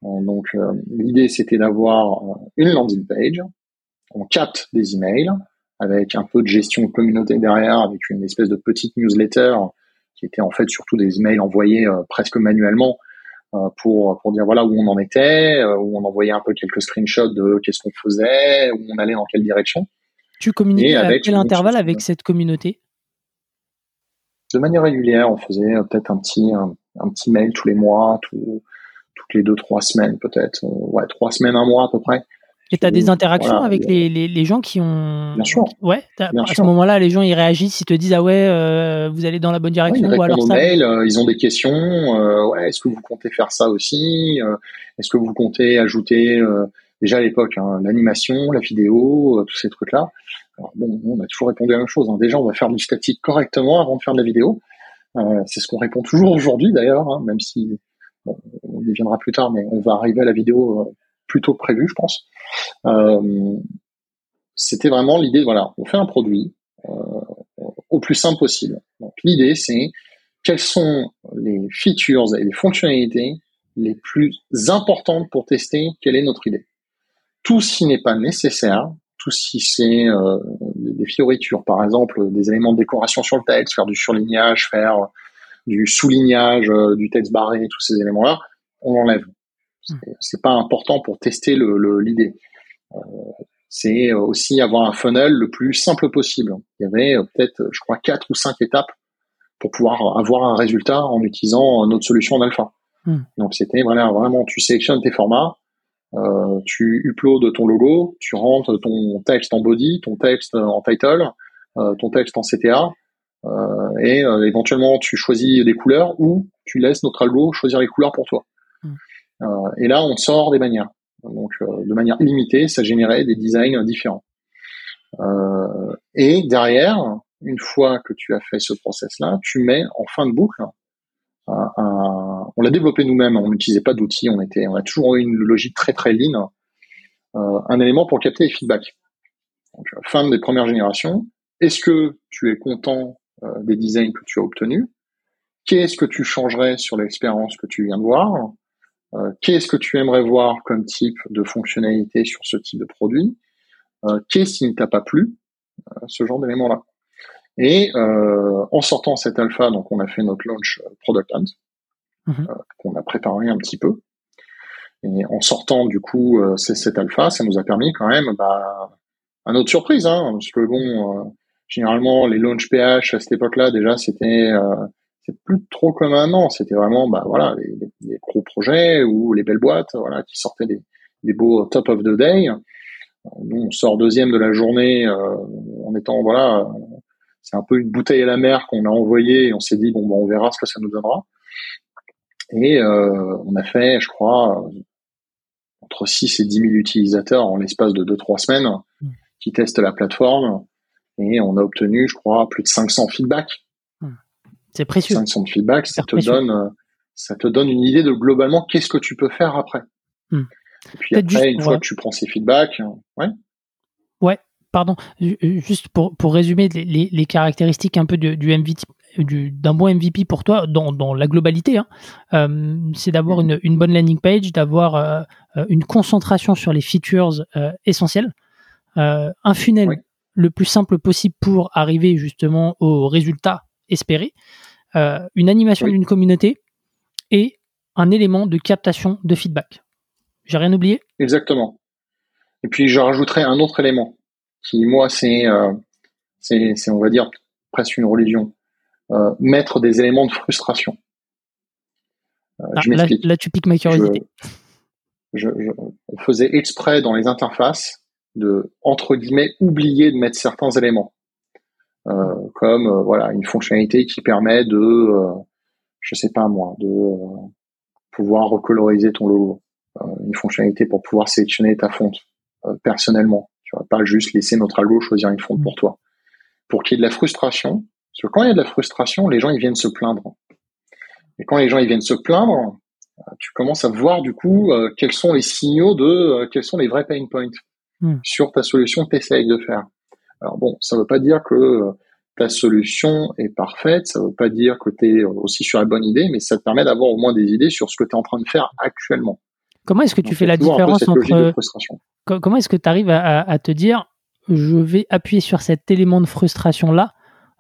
Euh, Donc, l'idée, c'était d'avoir une landing page, on capte des emails, avec un peu de gestion de communauté derrière, avec une espèce de petite newsletter qui était en fait surtout des emails envoyés euh, presque manuellement euh, pour pour dire voilà où on en était, euh, où on envoyait un peu quelques screenshots de qu'est-ce qu'on faisait, où on allait dans quelle direction. Tu communiquais à quel intervalle avec cette communauté? De manière régulière, on faisait peut-être un petit un, petit mail tous les mois, tout, toutes les deux trois semaines peut-être, ouais trois semaines un mois à peu près. Et tu as des interactions avec les, les, les, gens qui ont. Bien sûr. Ouais, à ce moment-là, les gens ils réagissent, ils te disent Ah ouais, euh, vous allez dans la bonne direction. ou alors ça. Mail, euh, ils ont des questions. Euh, ouais, est-ce que vous comptez faire ça aussi Est-ce que vous comptez ajouter déjà à l'époque hein, l'animation, la vidéo, tous ces trucs-là Alors bon, on a toujours répondu à la même chose. Hein. Déjà, on va faire du statique correctement avant de faire de la vidéo. C'est ce qu'on répond toujours aujourd'hui d'ailleurs, hein, même si bon, on y viendra plus tard, mais on va arriver à la vidéo plus tôt que prévu, je pense. Euh, c'était vraiment l'idée, voilà, on fait un produit euh, au plus simple possible. Donc l'idée, c'est quelles sont les features et les fonctionnalités les plus importantes pour tester quelle est notre idée. Tout ce qui n'est pas nécessaire, tout ce qui c'est euh, des fioritures, par exemple, des éléments de décoration sur le texte, faire du surlignage, faire du soulignage, du texte barré, tous ces éléments-là, on l'enlève. C'est pas important pour tester l'idée. Le, euh, c'est aussi avoir un funnel le plus simple possible. Il y avait euh, peut-être, je crois, quatre ou cinq étapes pour pouvoir avoir un résultat en utilisant notre solution d'alpha. Hmm. Donc c'était voilà, vraiment, tu sélectionnes tes formats, euh, tu uploads ton logo, tu rentres ton texte en body, ton texte en title, euh, ton texte en CTA, euh, et éventuellement tu choisis des couleurs ou tu laisses notre algo choisir les couleurs pour toi. Euh, et là, on sort des manières. Donc, euh, de manière illimitée, ça générait des designs différents. Euh, et derrière, une fois que tu as fait ce process-là, tu mets en fin de boucle un, on l'a développé nous-mêmes, on n'utilisait pas d'outils, on était, on a toujours eu une logique très très lean, euh, un élément pour capter les feedbacks. Donc, fin des premières générations, est-ce que tu es content euh, des designs que tu as obtenus? Qu'est-ce que tu changerais sur l'expérience que tu viens de voir? euh, qu'est-ce que tu aimerais voir comme type de fonctionnalité sur ce type de produit? Euh, Qu'est-ce qui ne t'a pas plu? Euh, Ce genre d'éléments-là. Et en sortant cet alpha, donc on a fait notre launch product hunt, mhm. qu'on a préparé un petit peu. Et en sortant du coup cet alpha, ça nous a permis quand même, bah, à notre surprise, hein, parce que bon, généralement les launch PH à cette époque-là déjà c'était c'est plus trop comme un an. C'était vraiment, bah voilà, les, gros projets ou les belles boîtes, voilà, qui sortaient des, des beaux top of the day. Nous, on sort deuxième de la journée euh, en étant, voilà, c'est un peu une bouteille à la mer qu'on a envoyée et on s'est dit, bon, bah, on verra ce que ça nous donnera. Et on a fait, je crois, entre 6 et 10 000 utilisateurs en l'espace de 2-3 semaines mmh. qui testent la plateforme. Et on a obtenu, je crois, plus de 500 feedbacks. C'est précieux. 500 feedbacks, ça te donne, ça te donne une idée de globalement qu'est-ce que tu peux faire après. Mmh. Et puis après, une fois que tu prends ces feedbacks, ouais. Ouais, pardon, juste pour, pour résumer les, les, caractéristiques un peu du, du MVP, d'un bon MVP pour toi dans, dans la globalité, hein, euh, c'est d'avoir une, une, bonne landing page, d'avoir euh, euh, une concentration sur les features essentielles, un funnel le plus simple possible pour arriver justement au résultat espéré, une animation d'une communauté et un élément de captation de feedback. J'ai rien oublié? Exactement. Et puis je rajouterai un autre élément qui, moi, c'est, c'est, on va dire, presque une religion. Euh, mettre des éléments de frustration. Euh, ah, là, là, tu piques ma curiosité. Je, je, on faisait exprès dans les interfaces de entre guillemets oublier de mettre certains éléments, euh, comme euh, voilà une fonctionnalité qui permet de, euh, je sais pas moi, de pouvoir recoloriser ton logo, une fonctionnalité pour pouvoir sélectionner ta fonte personnellement. Tu vas pas juste laisser notre algo choisir une fonte pour toi. Pour qu'il y ait de la frustration, parce que quand il y a de la frustration, les gens ils viennent se plaindre. Et quand les gens ils viennent se plaindre, euh, tu commences à voir du coup euh, quels sont les signaux de euh, quels sont les vrais pain points hmm. sur ta solution que tu essayes de faire. Alors bon, ça veut pas dire que ta solution est parfaite, ça veut pas dire que tu es aussi sur la bonne idée, mais ça te permet d'avoir au moins des idées sur ce que tu es en train de faire actuellement. Comment est-ce que tu fais la différence entre comment est-ce que tu arrives à, à, te dire je vais appuyer sur cet élément de frustration là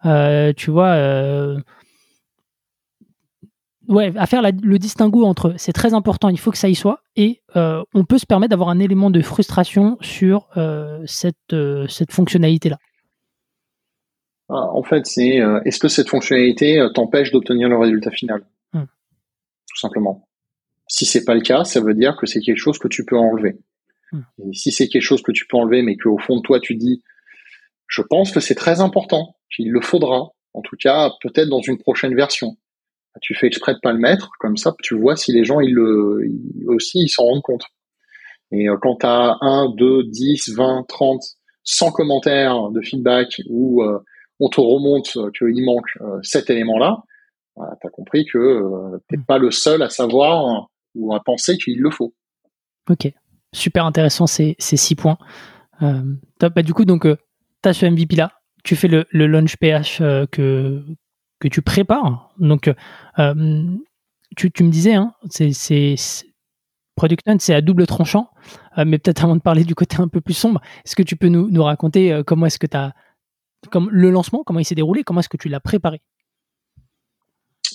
euh, tu vois, euh, ouais, à faire le distinguo entre c'est très important, il faut que ça y soit, et euh, on peut se permettre d'avoir un élément de frustration sur cette, cette fonctionnalité-là. Ah, en fait, c'est est-ce que cette fonctionnalité t'empêche d'obtenir le résultat final hmm. Tout simplement. Si c'est pas le cas, ça veut dire que c'est quelque chose que tu peux enlever. Hmm. Et si c'est quelque chose que tu peux enlever, mais qu'au fond de toi tu dis, je pense que c'est très important qu'il le faudra, en tout cas peut-être dans une prochaine version. Tu fais exprès de pas le mettre, comme ça tu vois si les gens ils le aussi ils s'en rendent compte. Et euh, quand tu as 1, 2, 10, 20, 30, 100 commentaires de feedback où euh, on te remonte qu'il manque euh, cet élément-là, tu as compris que tu n'es pas le seul à savoir ou à penser qu'il le faut. Ok, super intéressant ces, ces six points. top. Bah, du coup, donc, tu as ce MVP-là, tu fais le, launch PH euh, que, que tu prépares. Donc, euh, tu, me disais, hein, c'est Product Hunt, c'est à double tranchant, euh, mais peut-être avant de parler du côté un peu plus sombre, est-ce que tu peux nous, raconter comment est-ce que tu as, comme le lancement, comment il s'est déroulé, comment est-ce que tu l'as préparé?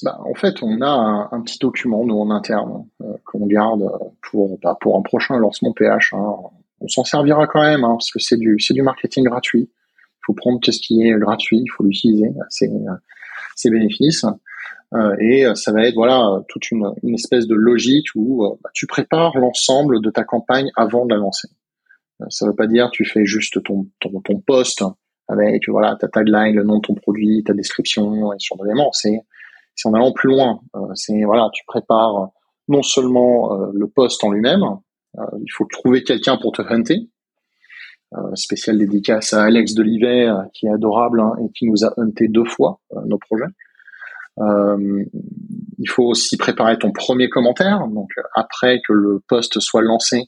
Bah, en fait, on a un, petit document, nous, en interne, qu'on garde pour, bah, pour un prochain lancement PH. Hein. On s'en servira quand même, hein, parce que c'est du, du marketing gratuit faut prendre ce qui est gratuit, il faut l'utiliser, c'est ses bénéfices. Euh, et ça va être voilà toute une, espèce de logique où euh, bah, tu prépares l'ensemble de ta campagne avant de la lancer. Euh, ça veut pas dire tu fais juste ton ton, post avec voilà ta tagline, le nom de ton produit, ta description et sur d'éléments. C'est c'est en allant plus loin. c'est voilà tu prépares non seulement le post en lui-même, il faut trouver quelqu'un pour te hunter, euh, spécial dédicace à Alex Delivet, euh, qui est adorable hein, et qui nous a hunté deux fois euh, nos projets. Euh, il faut aussi préparer ton premier commentaire. Donc après que le post soit lancé,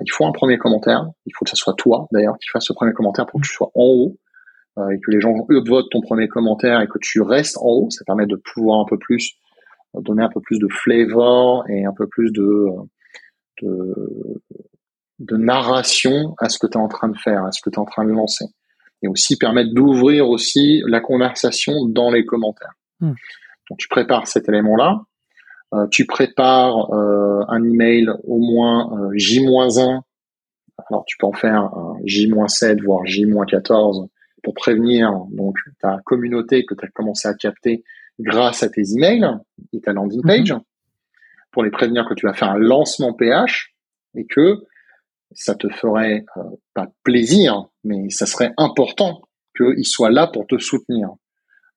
il faut un premier commentaire. Il faut que ce soit toi d'ailleurs qui fasse ce premier commentaire pour que tu sois en haut et que les gens votent ton premier commentaire et que tu restes en haut. Ça permet de pouvoir un peu plus donner un peu plus de flavor et un peu plus de, de de narration à ce que tu es en train de faire, à ce que tu es en train de lancer. Et aussi permettre d'ouvrir aussi la conversation dans les commentaires. Hmm. Donc tu prépares cet élément-là. Euh, tu prépares euh, un email au moins euh, J-1. Alors tu peux en faire un J-7, voire J-14 pour prévenir donc ta communauté que tu as commencé à capter grâce à tes emails et ta landing page, hmm. pour les prévenir que tu vas faire un lancement PH et que ça te ferait euh, pas plaisir, mais ça serait important qu'il soit là pour te soutenir.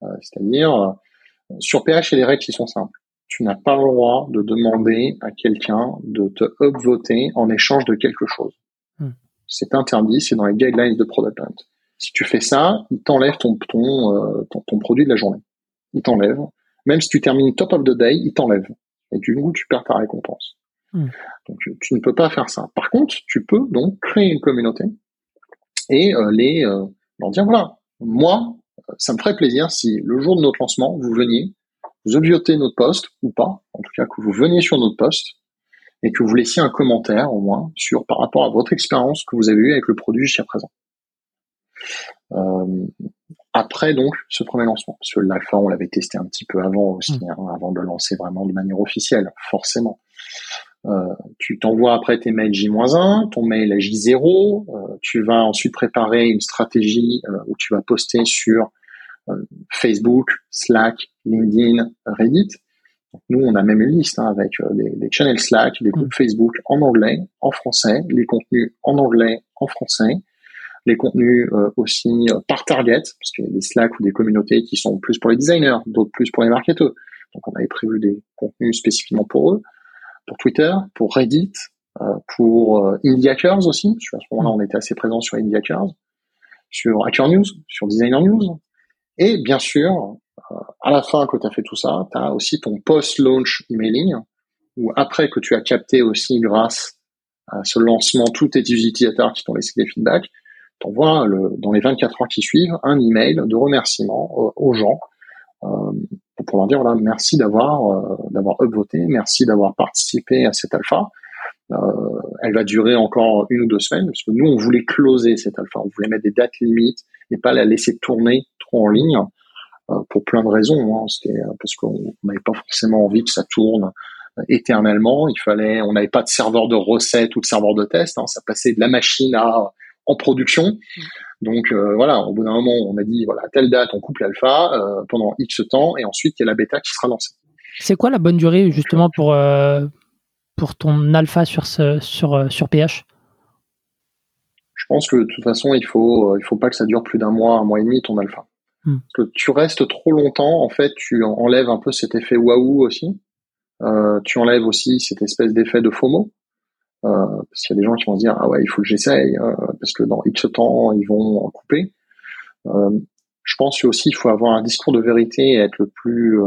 Euh, c'est-à-dire, euh, sur PH, il y a des règles qui sont simples. tu n'as pas le droit de demander à quelqu'un de te upvoter en échange de quelque chose. Hmm. C'est interdit, c'est dans les guidelines de Product Hunt. Si tu fais ça, il t'enlève ton, ton, ton, ton, produit de la journée. Il t'enlève. Même si tu termines top of the day, il t'enlève. Et du coup, tu perds ta récompense. Hmm. Donc, tu ne peux pas faire ça. Par contre, tu peux donc créer une communauté et euh, les euh, leur dire voilà, moi, ça me ferait plaisir si le jour de notre lancement, vous veniez, vous obviotez notre poste ou pas, en tout cas que vous veniez sur notre poste et que vous laissiez un commentaire au moins sur par rapport à votre expérience que vous avez eue avec le produit jusqu'à présent. Euh, après donc ce premier lancement, parce que l'alpha on l'avait testé un petit peu avant aussi, mmh. hein, avant de le lancer vraiment de manière officielle, forcément. Euh, tu t'envoies après tes mails J-1, ton mail à J0, euh, tu vas ensuite préparer une stratégie euh, où tu vas poster sur Facebook, Slack, LinkedIn, Reddit. nous, on a même une liste hein, avec des, des, channels Slack, des groupes mm. Facebook en anglais, en français, les contenus en anglais, en français, les contenus aussi par target, parce qu'il y a des Slack ou des communautés qui sont plus pour les designers, d'autres plus pour les marketeurs. Donc, on avait prévu des contenus spécifiquement pour eux pour Twitter, pour Reddit, euh, pour euh, Indie Hackers aussi. À ce moment-là, on était assez présent sur Indie Hackers, sur Hacker News, sur Designer News. Et bien sûr, euh, à la fin que tu as fait tout ça, tu as aussi ton post-launch emailing, où après que tu as capté aussi grâce à ce lancement tous tes utilisateurs qui t'ont laissé des feedbacks, t'envoies le, dans les 24 heures qui suivent un email de remerciement aux gens euh, pour leur dire voilà merci d'avoir euh, d'avoir upvoté, merci d'avoir participé à cette alpha. Euh, elle va durer encore une ou deux semaines parce que nous on voulait closer cette alpha, on voulait mettre des dates limites et pas la laisser tourner trop en ligne pour plein de raisons. Hein. C'était parce qu'on n'avait pas forcément envie que ça tourne éternellement. Il fallait, on n'avait pas de serveur de recettes ou de serveur de test. Hein. Ça passait de la machine à en production. Mmh. Donc euh, voilà, au bout d'un moment, on a dit voilà, telle date, on coupe l'alpha euh, pendant X temps, et ensuite il y a la bêta qui sera lancée. C'est quoi la bonne durée justement pour euh, pour ton alpha sur ce, sur sur PH Je pense que de toute façon, il faut il faut pas que ça dure plus d'un mois, un mois et demi ton alpha. Hmm. Parce que tu restes trop longtemps, en fait, tu enlèves un peu cet effet waouh aussi. tu enlèves aussi cette espèce d'effet de FOMO. Euh, parce qu'il y a des gens qui vont se dire ah ouais il faut que j'essaye euh, parce que dans X temps ils vont couper. Euh, je pense aussi il faut avoir un discours de vérité et être le plus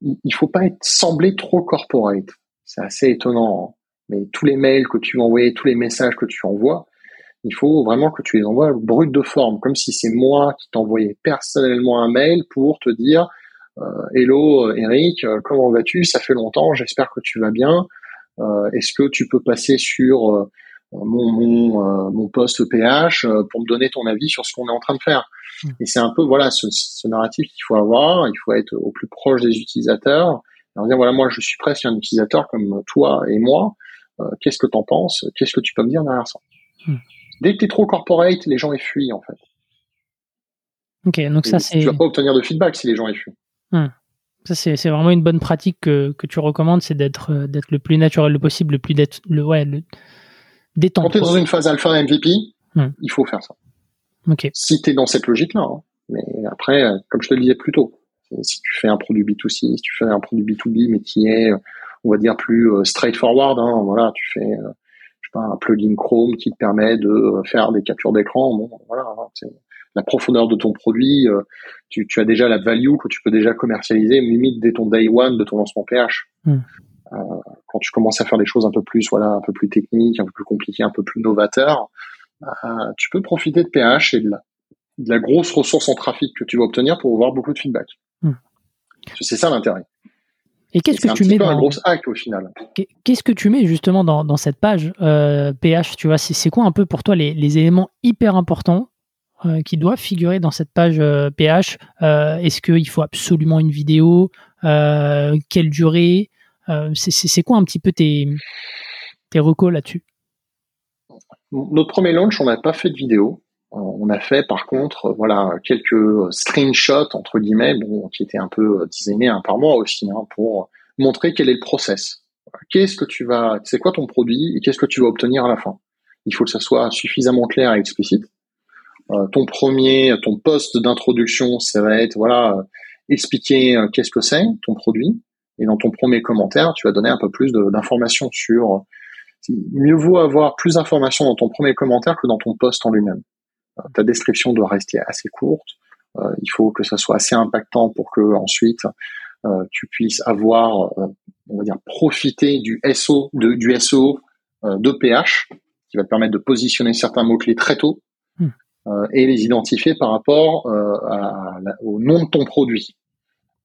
il faut pas être trop corporate. C'est assez étonnant. Hein. Mais tous les mails que tu envoies, tous les messages que tu envoies, il faut vraiment que tu les envoies brut de forme, comme si c'est moi qui t'envoyais personnellement un mail pour te dire Hello Eric, comment vas-tu? Ça fait longtemps, j'espère que tu vas bien. Euh, est-ce que tu peux passer sur euh, mon, mon, euh, mon poste PH pour me donner ton avis sur ce qu'on est en train de faire? Hmm. Et c'est un peu voilà ce, ce narratif qu'il faut avoir. Il faut être au plus proche des utilisateurs. Et dire voilà moi je suis presque un utilisateur comme toi et moi. Qu'est-ce que tu en penses? Qu'est-ce que tu peux me dire derrière ça? Hmm. Dès que tu es trop corporate, les gens les fuient en fait. Ok, donc ça c'est. Tu vas pas obtenir de feedback si les gens les fuient. Hmm. Ça, c'est vraiment une bonne pratique que, que tu recommandes, c'est d'être euh, d'être le plus naturel possible, le plus d'être le ouais le détente. Quand tu es dans une phase alpha MVP, hmm. il faut faire ça. Si tu es dans cette logique-là, hein. mais après, euh, comme je te le disais plus tôt, si tu fais un produit B2C, si tu fais un produit B2B, mais qui est, on va dire, plus euh, straightforward, hein, voilà, tu fais, je sais pas, un plugin Chrome qui te permet de faire des captures d'écran, bon, voilà, hein, la profondeur de ton produit, euh, tu, as déjà la value que tu peux déjà commercialiser, limite dès ton day one de ton lancement PH. Hmm. Euh, quand tu commences à faire des choses un peu plus, voilà, un peu plus techniques, un peu plus compliquées, un peu plus novateurs, euh, tu peux profiter de PH et de la, grosse ressource en trafic que tu vas obtenir pour avoir beaucoup de feedback. Hmm. C'est ça l'intérêt. Et qu'est-ce que tu mets dans un gros hack au final Qu'est-ce que tu mets justement dans, cette page PH Tu vois, c'est quoi un peu pour toi les éléments hyper importants euh, qui doivent figurer dans cette page PH euh, euh, Est-ce qu'il faut absolument une vidéo Quelle durée C'est quoi un petit peu tes, tes recos là-dessus? Notre premier launch, on n'a pas fait de vidéo. On a fait par contre, voilà, quelques screenshots entre guillemets, bon, qui étaient un peu designés par mois aussi, hein, pour montrer quel est le process. Qu'est-ce que tu vas, c'est quoi ton produit et qu'est-ce que tu vas obtenir à la fin? Il faut que ça soit suffisamment clair et explicite. Euh, ton premier, ton poste d'introduction, ça va être voilà, expliquer euh, qu'est-ce que c'est ton produit Et dans ton premier commentaire, tu vas donner un peu plus d'informations sur. Mieux vaut avoir plus d'informations dans ton premier commentaire que dans ton post en lui-même. Euh, ta description doit rester assez courte. Euh, il faut que ça soit assez impactant pour que ensuite euh, tu puisses avoir, on va dire, profiter du SO, du SEO de PH, qui va te permettre de positionner certains mots clés très tôt hmm. et les identifier par rapport au nom de ton produit.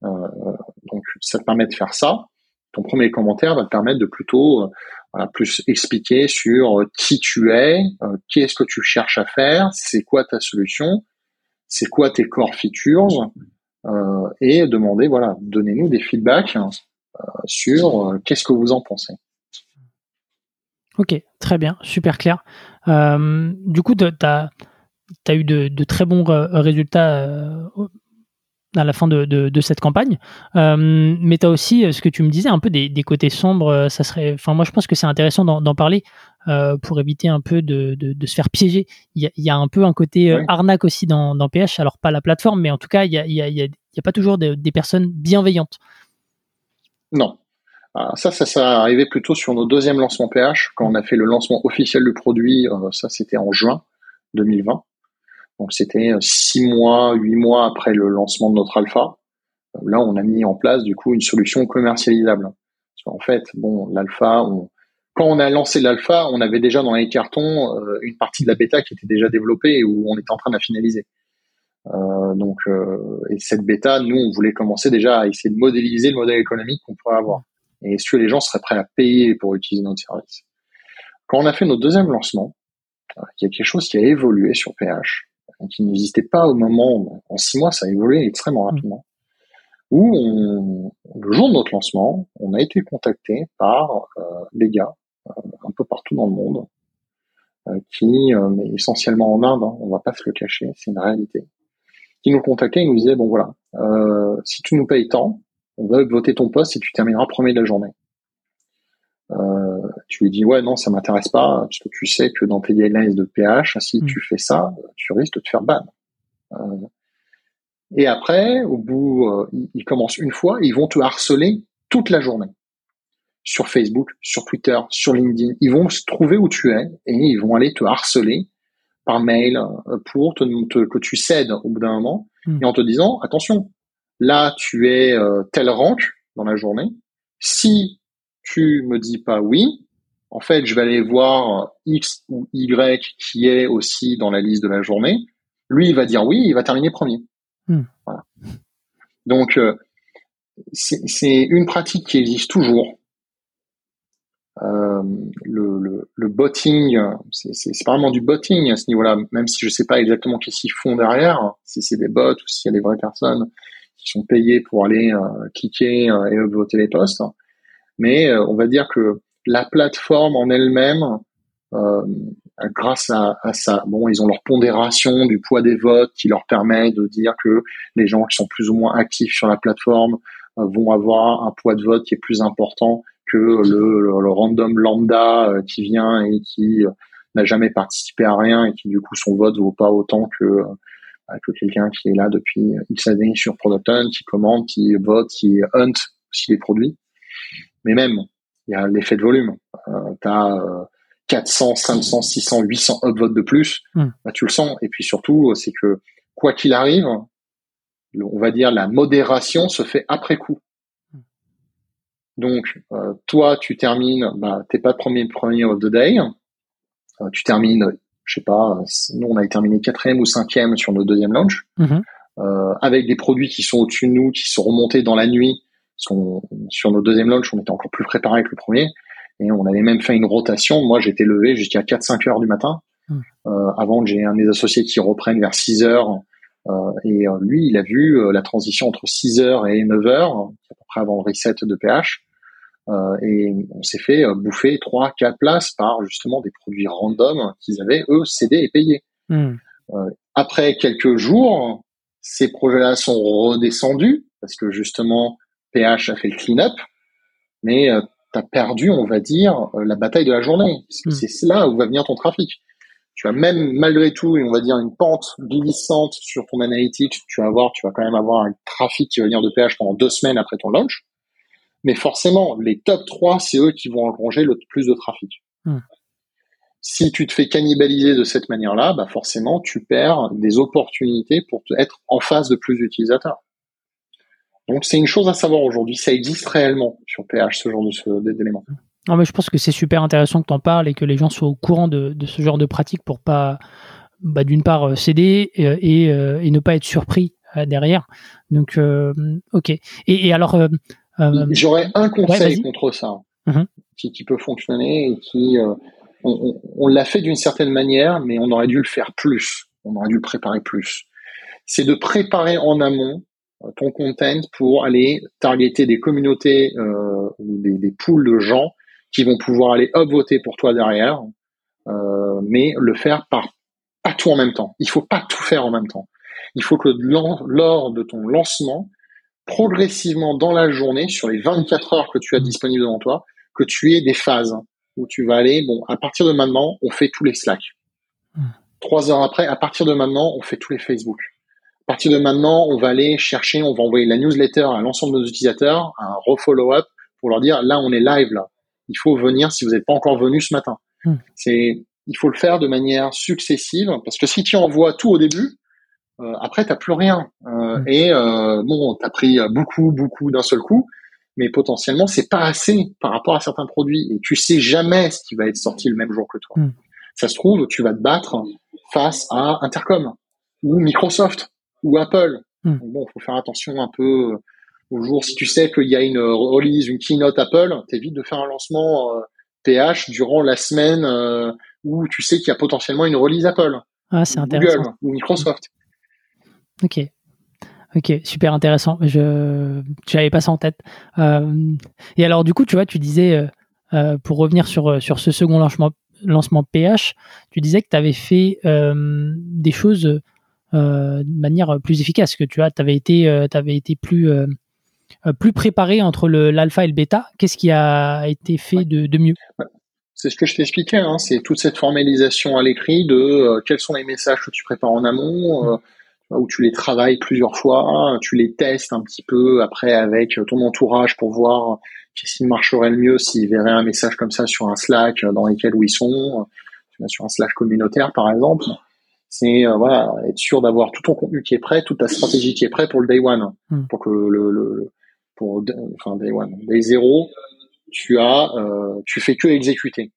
donc, ça te permet de faire ça. Ton premier commentaire va te permettre de plutôt plus expliquer sur qui tu es, qu'est-ce que tu cherches à faire, c'est quoi ta solution, c'est quoi tes core features euh, et demander voilà, donnez-nous des feedbacks euh, sur euh, qu'est-ce que vous en pensez. Ok, très bien, super clair. du coup, tu as, eu de, très bons résultats à la fin de, cette campagne. mais tu as aussi, ce que tu me disais, un peu des, côtés sombres. Ça serait, enfin, moi, je pense que c'est intéressant d'en parler euh, pour éviter un peu de, se faire piéger. Il y, a, un peu un côté euh, arnaque aussi dans, PH, alors pas la plateforme, mais en tout cas, il n'y a, pas toujours des personnes bienveillantes. Non. Ah, ça, ça s'est arrivé plutôt sur nos deuxièmes lancements PH, quand on a fait le lancement officiel du produit, euh, ça c'était en juin 2020. Donc c'était six mois, huit mois après le lancement de notre alpha. Là, on a mis en place du coup une solution commercialisable. Qu'en fait, bon, l'alpha, on, quand on a lancé l'alpha, on avait déjà dans les cartons euh, une partie de la bêta qui était déjà développée et où on était en train de la finaliser. Euh, donc, euh, et cette bêta, nous, on voulait commencer déjà à essayer de modéliser le modèle économique qu'on pourrait avoir. Et est-ce que les gens seraient prêts à payer pour utiliser notre service? Quand on a fait notre deuxième lancement, il y a quelque chose qui a évolué sur PH, qui n'existait pas au moment, en six mois, ça a évolué extrêmement rapidement où on, le jour de notre lancement, on a été contacté par euh, des gars un peu partout dans le monde, euh, qui, euh, mais essentiellement en Inde, hein, on va pas se le cacher, c'est une réalité, qui nous contactaient et nous disaient, bon voilà, euh, si tu nous payes tant, on va voter ton poste et tu termineras premier de la journée. Euh, tu lui dis ouais non ça m'intéresse pas parce que tu sais que dans tes guidelines de PH si mm. tu fais ça tu risques de te faire ban euh, et après au bout ils commencent une fois ils vont te harceler toute la journée sur Facebook, sur Twitter, sur LinkedIn. Ils vont se trouver où tu es et ils vont aller te harceler par mail euh, pour te, que tu cèdes au bout d'un moment hmm. et en te disant attention, là tu es euh, tel rank dans la journée. Si tu me dis pas oui, en fait je vais aller voir X ou Y qui est aussi dans la liste de la journée. Lui il va dire oui, il va terminer premier. Hmm. Voilà. Donc euh, c'est une pratique qui existe toujours euh, le, le, le, botting, c'est vraiment du botting à ce niveau-là, même si je sais pas exactement qu'est-ce qu'ils font derrière, si c'est des bots ou s'il y a des vraies personnes qui sont payées pour aller euh, cliquer et voter les posts. Mais on va dire que la plateforme en elle-même, grâce à, à, ça, bon, ils ont leur pondération du poids des votes qui leur permet de dire que les gens qui sont plus ou moins actifs sur la plateforme vont avoir un poids de vote qui est plus important que le, le, random lambda euh, qui vient et qui euh, n'a jamais participé à rien et qui du coup son vote vaut pas autant que euh, que quelqu'un qui est là depuis X années sur Product Hunt, qui commande, qui vote, qui hunt aussi les produits. Mais même, il y a l'effet de volume. Euh, tu as 400, 500, 600, 800 upvotes de plus, hmm. bah, tu le sens. Et puis surtout, c'est que quoi qu'il arrive, on va dire la modération se fait après coup. Donc, euh, toi, tu termines, bah, t'es pas premier premier of the day. Euh, tu termines, je sais pas, nous on a terminé quatrième ou cinquième sur nos deuxième launch, mhm. euh, avec des produits qui sont au-dessus de nous, qui sont remontés dans la nuit. Sont, sur nos deuxième launch, on était encore plus préparé que le premier, et on avait même fait une rotation. Moi, j'étais levé jusqu'à 4-5 heures du matin, mhm. euh, avant que j'ai un des associés qui reprenne vers 6 heures. Euh, et lui, il a vu la transition entre 6 heures et 9 heures, à peu près avant le reset de pH. Euh, et on s'est fait euh, bouffer trois, quatre places par justement des produits random qu'ils avaient eux cédés et payés. Euh, après quelques jours, ces projets-là sont redescendus parce que justement PH a fait le clean-up, mais tu as perdu, on va dire, la bataille de la journée. Hmm. C'est là où va venir ton trafic. Tu as même malgré tout, on va dire, une pente glissante sur ton analytics. Tu vas avoir, tu vas quand même avoir un trafic qui va venir de PH pendant deux semaines après ton launch. Mais forcément, les top 3, c'est eux qui vont engranger le plus de trafic. Hmm. Si tu te fais cannibaliser de cette manière-là, bah forcément, tu perds des opportunités pour être en face de plus d'utilisateurs. Donc c'est une chose à savoir aujourd'hui, ça existe réellement sur PH ce genre d'éléments. Non, mais je pense que c'est super intéressant que tu en parles et que les gens soient au courant de, ce genre de pratique pour pas, bah, d'une part, euh, céder euh, euh, et, ne pas être surpris derrière. Donc, ok. Et, alors. J'aurais un conseil contre ça mhm. qui, peut fonctionner et qui. on l'a fait d'une certaine manière, mais on aurait dû le faire plus. On aurait dû le préparer plus. C'est de préparer en amont ton content pour aller targeter des communautés euh, ou des, des pools de gens qui vont pouvoir aller hop voter pour toi derrière, euh, mais le faire par pas tout en même temps. Il faut pas tout faire en même temps. Il faut que lors de ton lancement, progressivement dans la journée, sur les 24 heures que tu as disponibles devant toi, que tu aies des phases où tu vas aller, bon, à partir de maintenant, on fait tous les Slack. Hmm. Trois heures après, à partir de maintenant, on fait tous les Facebook. À partir de maintenant, on va aller chercher, on va envoyer la newsletter à l'ensemble de nos utilisateurs, un refollow-up pour leur dire là, on est live là. Il faut venir si vous n'êtes pas encore venu ce matin. Hmm. C'est, il faut le faire de manière successive parce que si tu envoies tout au début, euh, après t'as plus rien. Euh, hmm. Et euh, bon, t'as pris beaucoup, beaucoup d'un seul coup, mais potentiellement c'est pas assez par rapport à certains produits et tu sais jamais ce qui va être sorti le même jour que toi. Hmm. Ça se trouve, tu vas te battre face à Intercom ou Microsoft ou Apple. Hmm. Bon, faut faire attention un peu euh, au jour. Si tu sais qu'il y a une release, une keynote Apple, t'évites de faire un lancement PH euh, durant la semaine euh, où tu sais qu'il y a potentiellement une release Apple. Ah, c'est intéressant. Google ou Microsoft. Ok. Ok, super intéressant. Je n'avais pas ça en tête. et alors, du coup, tu vois, tu disais, pour revenir sur, sur ce second lancement, lancement PH, tu disais que tu avais fait des choses euh, de manière plus efficace, que tu as, avais été, euh, avais été plus, euh, plus préparé entre l'alpha et le bêta. Qu'est-ce qui a été fait de, mieux? C'est ce que je t'expliquais, hein, c'est toute cette formalisation à l'écrit de quels sont les messages que tu prépares en amont, où tu les travailles plusieurs fois, tu les testes un petit peu après avec ton entourage pour voir qu'est-ce qui marcherait le mieux s'ils verraient un message comme ça sur un Slack dans lequel où ils sont, sur un Slack communautaire par exemple c'est euh, voilà être sûr d'avoir tout ton contenu qui est prêt, toute ta stratégie qui est prêt pour le day one, hmm. pour que le, le, pour enfin day one, day zéro, tu as euh, tu fais que exécuter,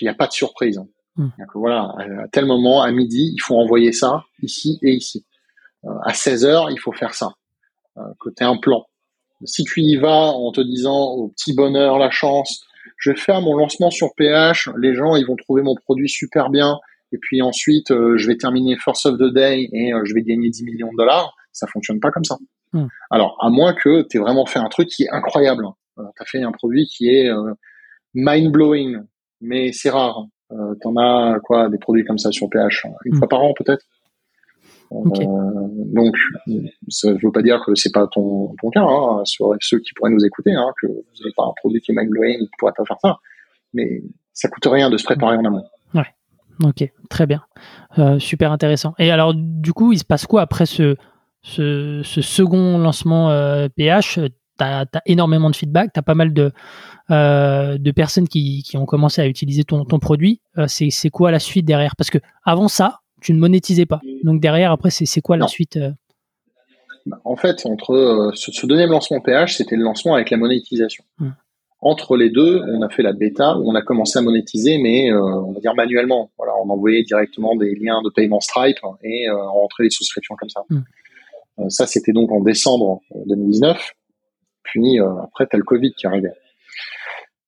il n'y a pas de surprise. Hmm. voilà, à tel moment, à midi, il faut envoyer ça ici et ici. Euh, à 16 heures, il faut faire ça. Que tu un plan. Si tu y vas en te disant au petit bonheur, la chance, je vais faire mon lancement sur PH, les gens ils vont trouver mon produit super bien, et puis ensuite euh, je vais terminer first of the day et euh, je vais gagner 10 millions de dollars, ça fonctionne pas comme ça. Hmm. Alors, à moins que tu aies vraiment fait un truc qui est incroyable. Euh, tu as fait un produit qui est mind-blowing, mais c'est rare. Euh, tu en as quoi des produits comme ça sur PH une hmm. fois par an peut-être donc, ça ne veut pas dire que c'est pas ton, ton cas, hein, sur ceux qui pourraient nous écouter, hein, que vous n'avez pas un produit qui est mind-blowing, qui pourrait pas faire ça. Mais ça coûte rien de se préparer en amont. Ok, très bien. Euh, super intéressant. Et alors, du coup, il se passe quoi après ce, ce, second lancement PH Tu as, énormément de feedback, tu as pas mal de, euh, de personnes qui, qui, ont commencé à utiliser ton, ton produit. Euh, c'est quoi la suite derrière? Parce que avant ça, tu ne monétisais pas. Donc derrière, après, c'est quoi la suite bah, En fait, entre ce, deuxième lancement PH, c'était le lancement avec la monétisation. Hum. Entre les deux, on a fait la bêta où on a commencé à monétiser, mais euh, on va dire manuellement. Voilà, on envoyait directement des liens de paiement Stripe et euh, on rentrait les souscriptions comme ça. Hmm. Euh, ça, c'était donc en décembre 2019. Puis après, tu as le Covid qui arrivait.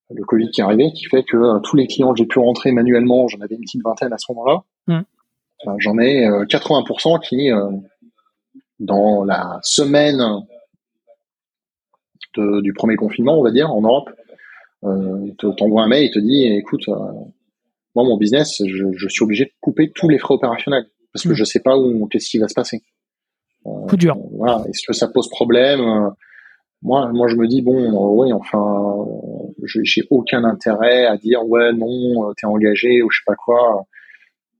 Le Covid qui arrivait, qui fait que tous les clients que j'ai pu rentrer manuellement, j'en avais une petite vingtaine à ce moment-là, hmm. j'en ai 80% qui, dans la semaine du premier confinement, on va dire, en Europe, euh, t'envoie un mail et te dit, écoute, euh, moi mon business, je, suis obligé de couper tous les frais opérationnels parce que je hmm. je sais pas où qu'est-ce qui va se passer. Euh, Coup dur. Voilà. Est-ce que ça pose problème Moi, moi, je me dis bon, oui, enfin, j'ai aucun intérêt à dire ouais, non, t'es engagé ou je sais pas quoi.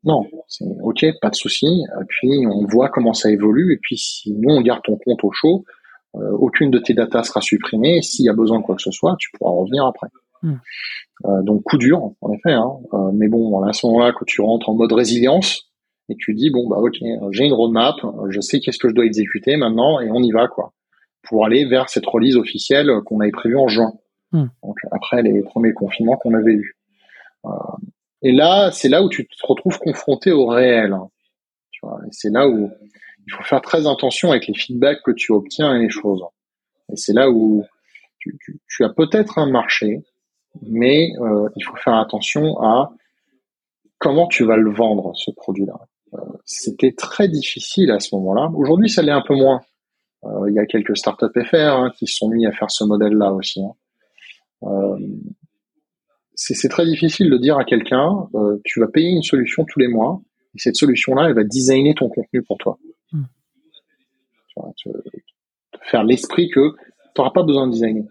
Non, c'est ok, pas de souci. Et puis on voit comment ça évolue. Et puis si nous on garde ton compte au chaud, aucune de tes datas sera supprimée. S'il y a besoin de quoi que ce soit, tu pourras revenir après. Hmm. donc coup dur, en effet. Hein. mais bon, à ce moment-là, quand tu rentres en mode résilience et tu dis bon bah ok, j'ai une roadmap, je sais qu'est-ce que je dois exécuter maintenant et on y va quoi, pour aller vers cette release officielle qu'on avait prévue en juin. Hmm. Donc après les premiers confinements qu'on avait eus. Euh, et là, c'est là où tu te retrouves confronté au réel. Hein. Tu vois, c'est là où il faut faire très attention avec les feedbacks que tu obtiens et les choses. Et c'est là où tu, as peut-être un marché, mais euh, il faut faire attention à comment tu vas le vendre ce produit-là. Euh, c'était très difficile à ce moment-là. Aujourd'hui, ça l'est un peu moins. Euh, il y a quelques startups FR hein, qui sont mis à faire ce modèle-là aussi. Hein. C'est très difficile de dire à quelqu'un, tu vas payer une solution tous les mois, et cette solution-là, elle va designer ton contenu pour toi. Hmm. Tu te, faire l'esprit que tu n'auras pas besoin de designer.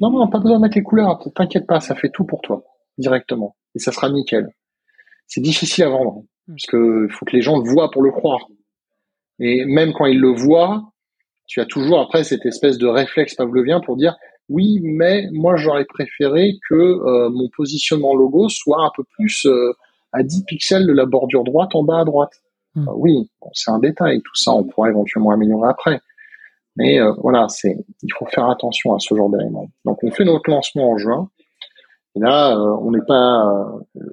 Non, non, pas besoin de mettre les couleurs, t'inquiète pas, ça fait tout pour toi, directement. Et ça sera nickel. C'est difficile à vendre, hmm. parce que faut que les gens le voient pour le croire. Et même quand ils le voient, tu as toujours après cette espèce de réflexe pavlovien pour dire oui, mais moi j'aurais préféré que euh, mon positionnement logo soit un peu plus euh, à 10 pixels de la bordure droite en bas à droite. Hmm. Euh, oui, c'est un détail, tout ça on pourra éventuellement améliorer après. Mais voilà, c'est il faut faire attention à ce genre d'éléments. Donc on fait notre lancement en juin. Et là, on n'est pas,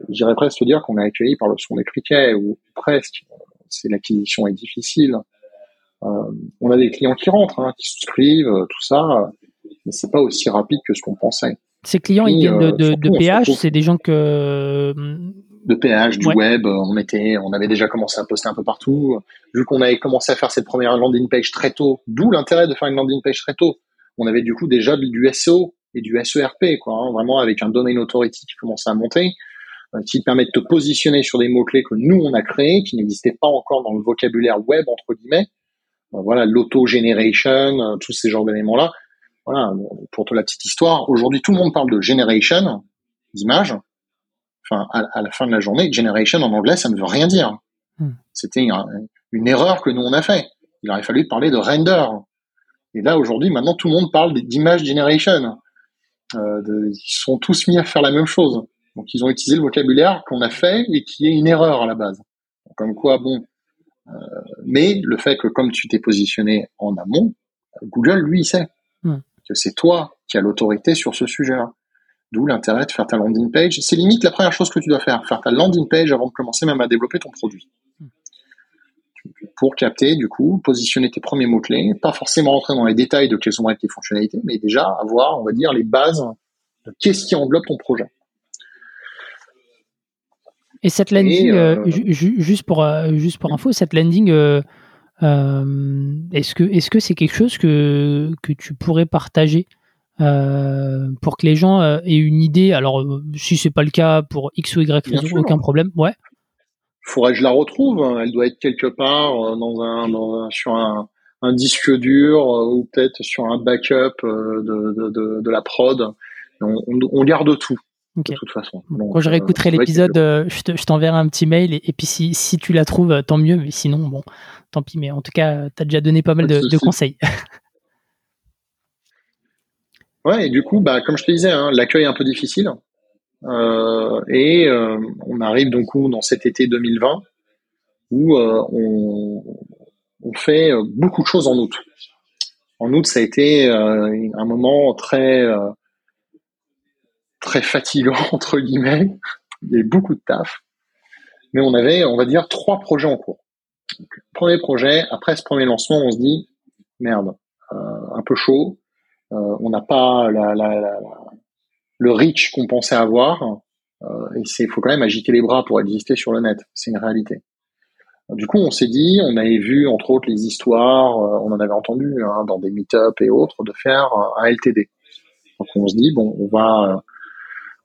j'irais presque dire qu'on est accueilli par le son des criquets, ou presque. C'est l'acquisition est difficile. on a des clients qui rentrent, hein, qui souscrivent, tout ça mais c'est pas aussi rapide que ce qu'on pensait. Ces clients, ils viennent de, de, PH, c'est des gens que de PH, du web, on était, on avait déjà commencé à poster un peu partout. Vu qu'on avait commencé à faire cette première landing page très tôt, d'où l'intérêt de faire une landing page très tôt. On avait du coup déjà du SEO et du SERP, quoi, hein, vraiment avec un domain authority qui commençait à monter, euh, qui permet de te positionner sur des mots clés que nous on a créés, qui n'existaient pas encore dans le vocabulaire web entre guillemets. Euh, voilà, l'auto generation, euh, tous ces genres d'éléments là voilà, pour toute la petite histoire, aujourd'hui tout le monde parle de generation d'images. Enfin, à, la fin de la journée, generation en anglais, ça ne veut rien dire. Hmm. C'était une, erreur que nous on a fait. Il aurait fallu parler de render. Et là aujourd'hui, maintenant tout le monde parle d'image generation. Euh, ils sont tous mis à faire la même chose. Donc ils ont utilisé le vocabulaire qu'on a fait et qui est une erreur à la base. Comme quoi, bon. Euh, mais le fait que comme tu t'es positionné en amont, Google lui il sait. Hmm que c'est toi qui as l'autorité sur ce sujet-là. D'où l'intérêt de faire ta landing page. C'est limite la première chose que tu dois faire, faire ta landing page avant de commencer même à développer ton produit. Pour capter, du coup, positionner tes premiers mots-clés, pas forcément rentrer dans les détails de quelles sont tes fonctionnalités, mais déjà avoir, on va dire, les bases de qu'est-ce qui englobe ton projet. Et cette landing, euh, euh, juste pour euh, juste pour info, cette landing, euh, est-ce que est-ce que c'est quelque chose que, que tu pourrais partager? Euh, pour que les gens euh, aient une idée Alors si c'est pas le cas pour X ou Y raison, aucun problème. Ouais. Faudrait que je la retrouve. Hein. Elle doit être quelque part dans un, sur un, un, disque dur ou peut-être sur un backup de, de, de, la prod. On, on, garde tout. De toute façon. Quand je réécouterai l'épisode, je t'enverrai un petit mail et, et puis si, si, tu la trouves, tant mieux. Mais sinon, bon, tant pis, mais en tout cas, tu as déjà donné pas mal de, conseils. ouais, et du coup, bah, comme je te disais, hein, l'accueil est un peu difficile. Euh, et euh, on arrive donc dans cet été 2020 où euh, on, fait beaucoup de choses en août. En août, ça a été un moment très très fatigant entre guillemets. Il y beaucoup de taf, mais on avait, on va dire, trois projets en cours premier projet, après ce premier lancement, on se dit merde, un peu chaud, on n'a pas le reach qu'on pensait avoir, euh, et c'est faut quand même agiter les bras pour exister sur le net, c'est une réalité. Du coup, on s'est dit, on avait vu entre autres les histoires, on en avait entendu hein, dans des meet-up et autres, de faire un LTD. Donc on se dit bon, on va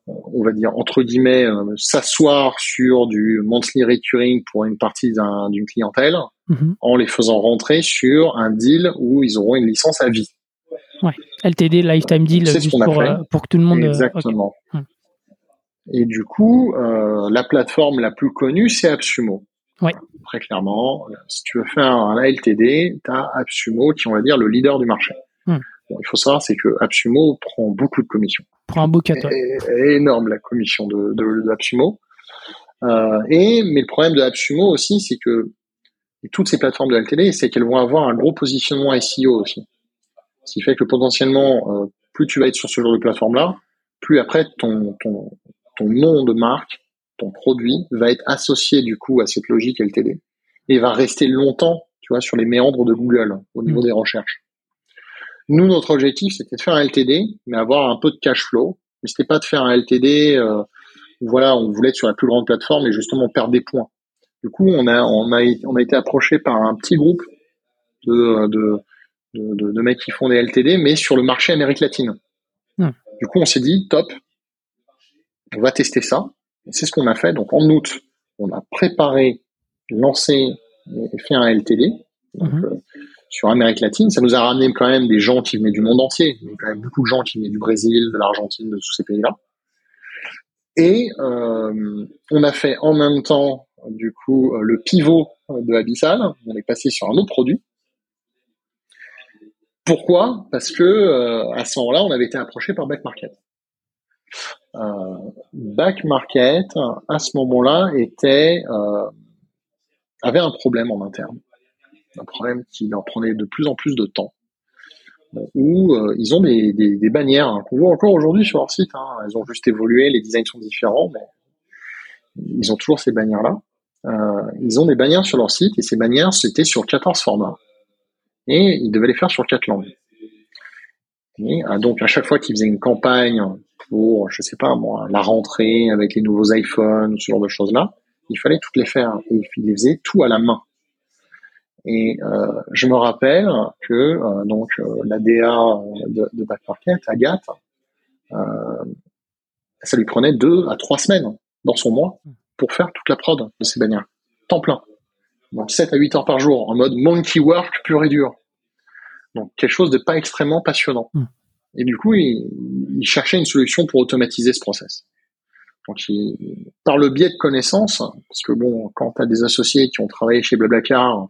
on va dire entre guillemets euh, s'asseoir sur du monthly recurring pour une partie d'une clientèle mhm. en les faisant rentrer sur un deal où ils auront une licence à vie. Ouais. LTD lifetime deal pour, euh, pour, que tout le monde euh, exactement. Et du coup, euh, la plateforme la plus connue c'est AppSumo. Ouais. Très clairement, si tu veux faire un LTD, tu as AppSumo qui on va dire le leader du marché. Hmm. il faut savoir, c'est que AppSumo prend beaucoup de commissions. Prend un beau énorme la commission de, de, AppSumo. Euh, et mais le problème de AppSumo aussi, c'est que toutes ces plateformes de LTD, c'est qu'elles vont avoir un gros positionnement SEO aussi. Ce qui fait que potentiellement, euh, plus tu vas être sur ce genre de plateforme-là, plus après ton, ton, ton nom de marque, ton produit va être associé du coup à cette logique LTD et va rester longtemps, tu vois, sur les méandres de Google au niveau mmh. des recherches. Nous, notre objectif, c'était de faire un LTD, mais avoir un peu de cash flow. Mais c'était pas de faire un LTD, euh, voilà, on voulait être sur la plus grande plateforme et justement perdre des points. Du coup, on a, on a, on a été approché par un petit groupe de, de, de, de mecs qui font des LTD, mais sur le marché Amérique latine. Hmm. Du coup, on s'est dit, top, on va tester ça. C'est ce qu'on a fait. Donc, en août, on a préparé, lancé et fait un LTD. Donc, mhm. euh, sur Amérique latine, ça nous a ramené quand même des gens qui venaient du monde entier. Il y a quand même beaucoup de gens qui venaient du Brésil, de l'Argentine, de tous ces pays-là. Et euh, on a fait en même temps, du coup, le pivot de Abyssal. On est passé sur un autre produit. Pourquoi? Parce que euh, à ce moment-là, on avait été approché par Back Market. Euh, Back à ce moment-là, était euh, avait un problème en interne, un problème qui leur prenait de plus en plus de temps. Où ils ont des, des, bannières hein, qu'on voit encore aujourd'hui sur leur site. Hein. Elles ont juste évolué, les designs sont différents, mais ils ont toujours ces bannières-là. Ils ont des bannières sur leur site et ces bannières c'était sur 14 formats et ils devaient les faire sur quatre langues. Et, ah, donc à chaque fois qu'ils faisaient une campagne pour, je sais pas moi, la rentrée avec les nouveaux iPhones, ce genre de choses-là, il fallait toutes les faire et ils les faisaient tout à la main. Et euh, je me rappelle que euh, donc euh, la DA de, de Back Market, Agathe, euh, ça lui prenait deux à trois semaines dans son mois pour faire toute la prod de ces bannières, temps plein. Donc 7 à 8 heures par jour, en mode monkey work pur et dur. Donc quelque chose de pas extrêmement passionnant. Hmm. Et du coup, il, il, cherchait une solution pour automatiser ce process. Donc il, par le biais de connaissances, parce que bon, quand tu as des associés qui ont travaillé chez Blablacar,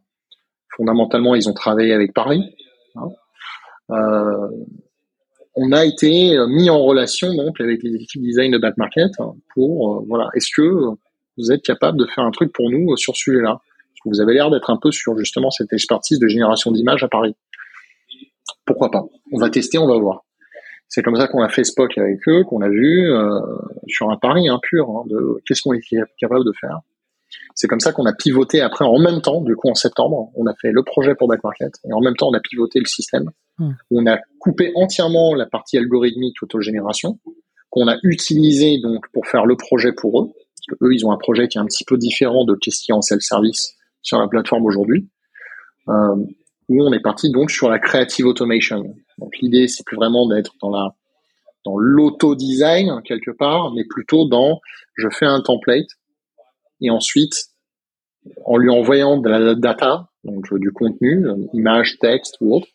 fondamentalement, ils ont travaillé avec Paris. Hein, euh, on a été mis en relation donc avec les équipes design de Back Market pour euh, voilà, est-ce que vous êtes capable de faire un truc pour nous sur ce sujet-là? Vous avez l'air d'être un peu sur justement cette expertise de génération d'images à Paris. Pourquoi pas? On va tester, on va voir. C'est comme ça qu'on a fait Spock avec eux, qu'on a vu euh, sur un pari hein, pur hein, de qu'est-ce qu'on est capable de faire? C'est comme ça qu'on a pivoté après en même temps, du coup en septembre, on a fait le projet pour Back Market et en même temps on a pivoté le système. Hmm. On a coupé entièrement la partie algorithmique autogénération qu'on a utilisé donc pour faire le projet pour eux. Parce que eux, ils ont un projet qui est un petit peu différent de qu'est-ce qu'il y a en self-service sur la plateforme aujourd'hui, euh, où on est parti donc sur la creative automation. Donc l'idée, c'est plus vraiment d'être dans la dans l'auto-design quelque part, mais plutôt dans je fais un template et ensuite en lui envoyant de la data, donc du contenu, image, texte ou autre,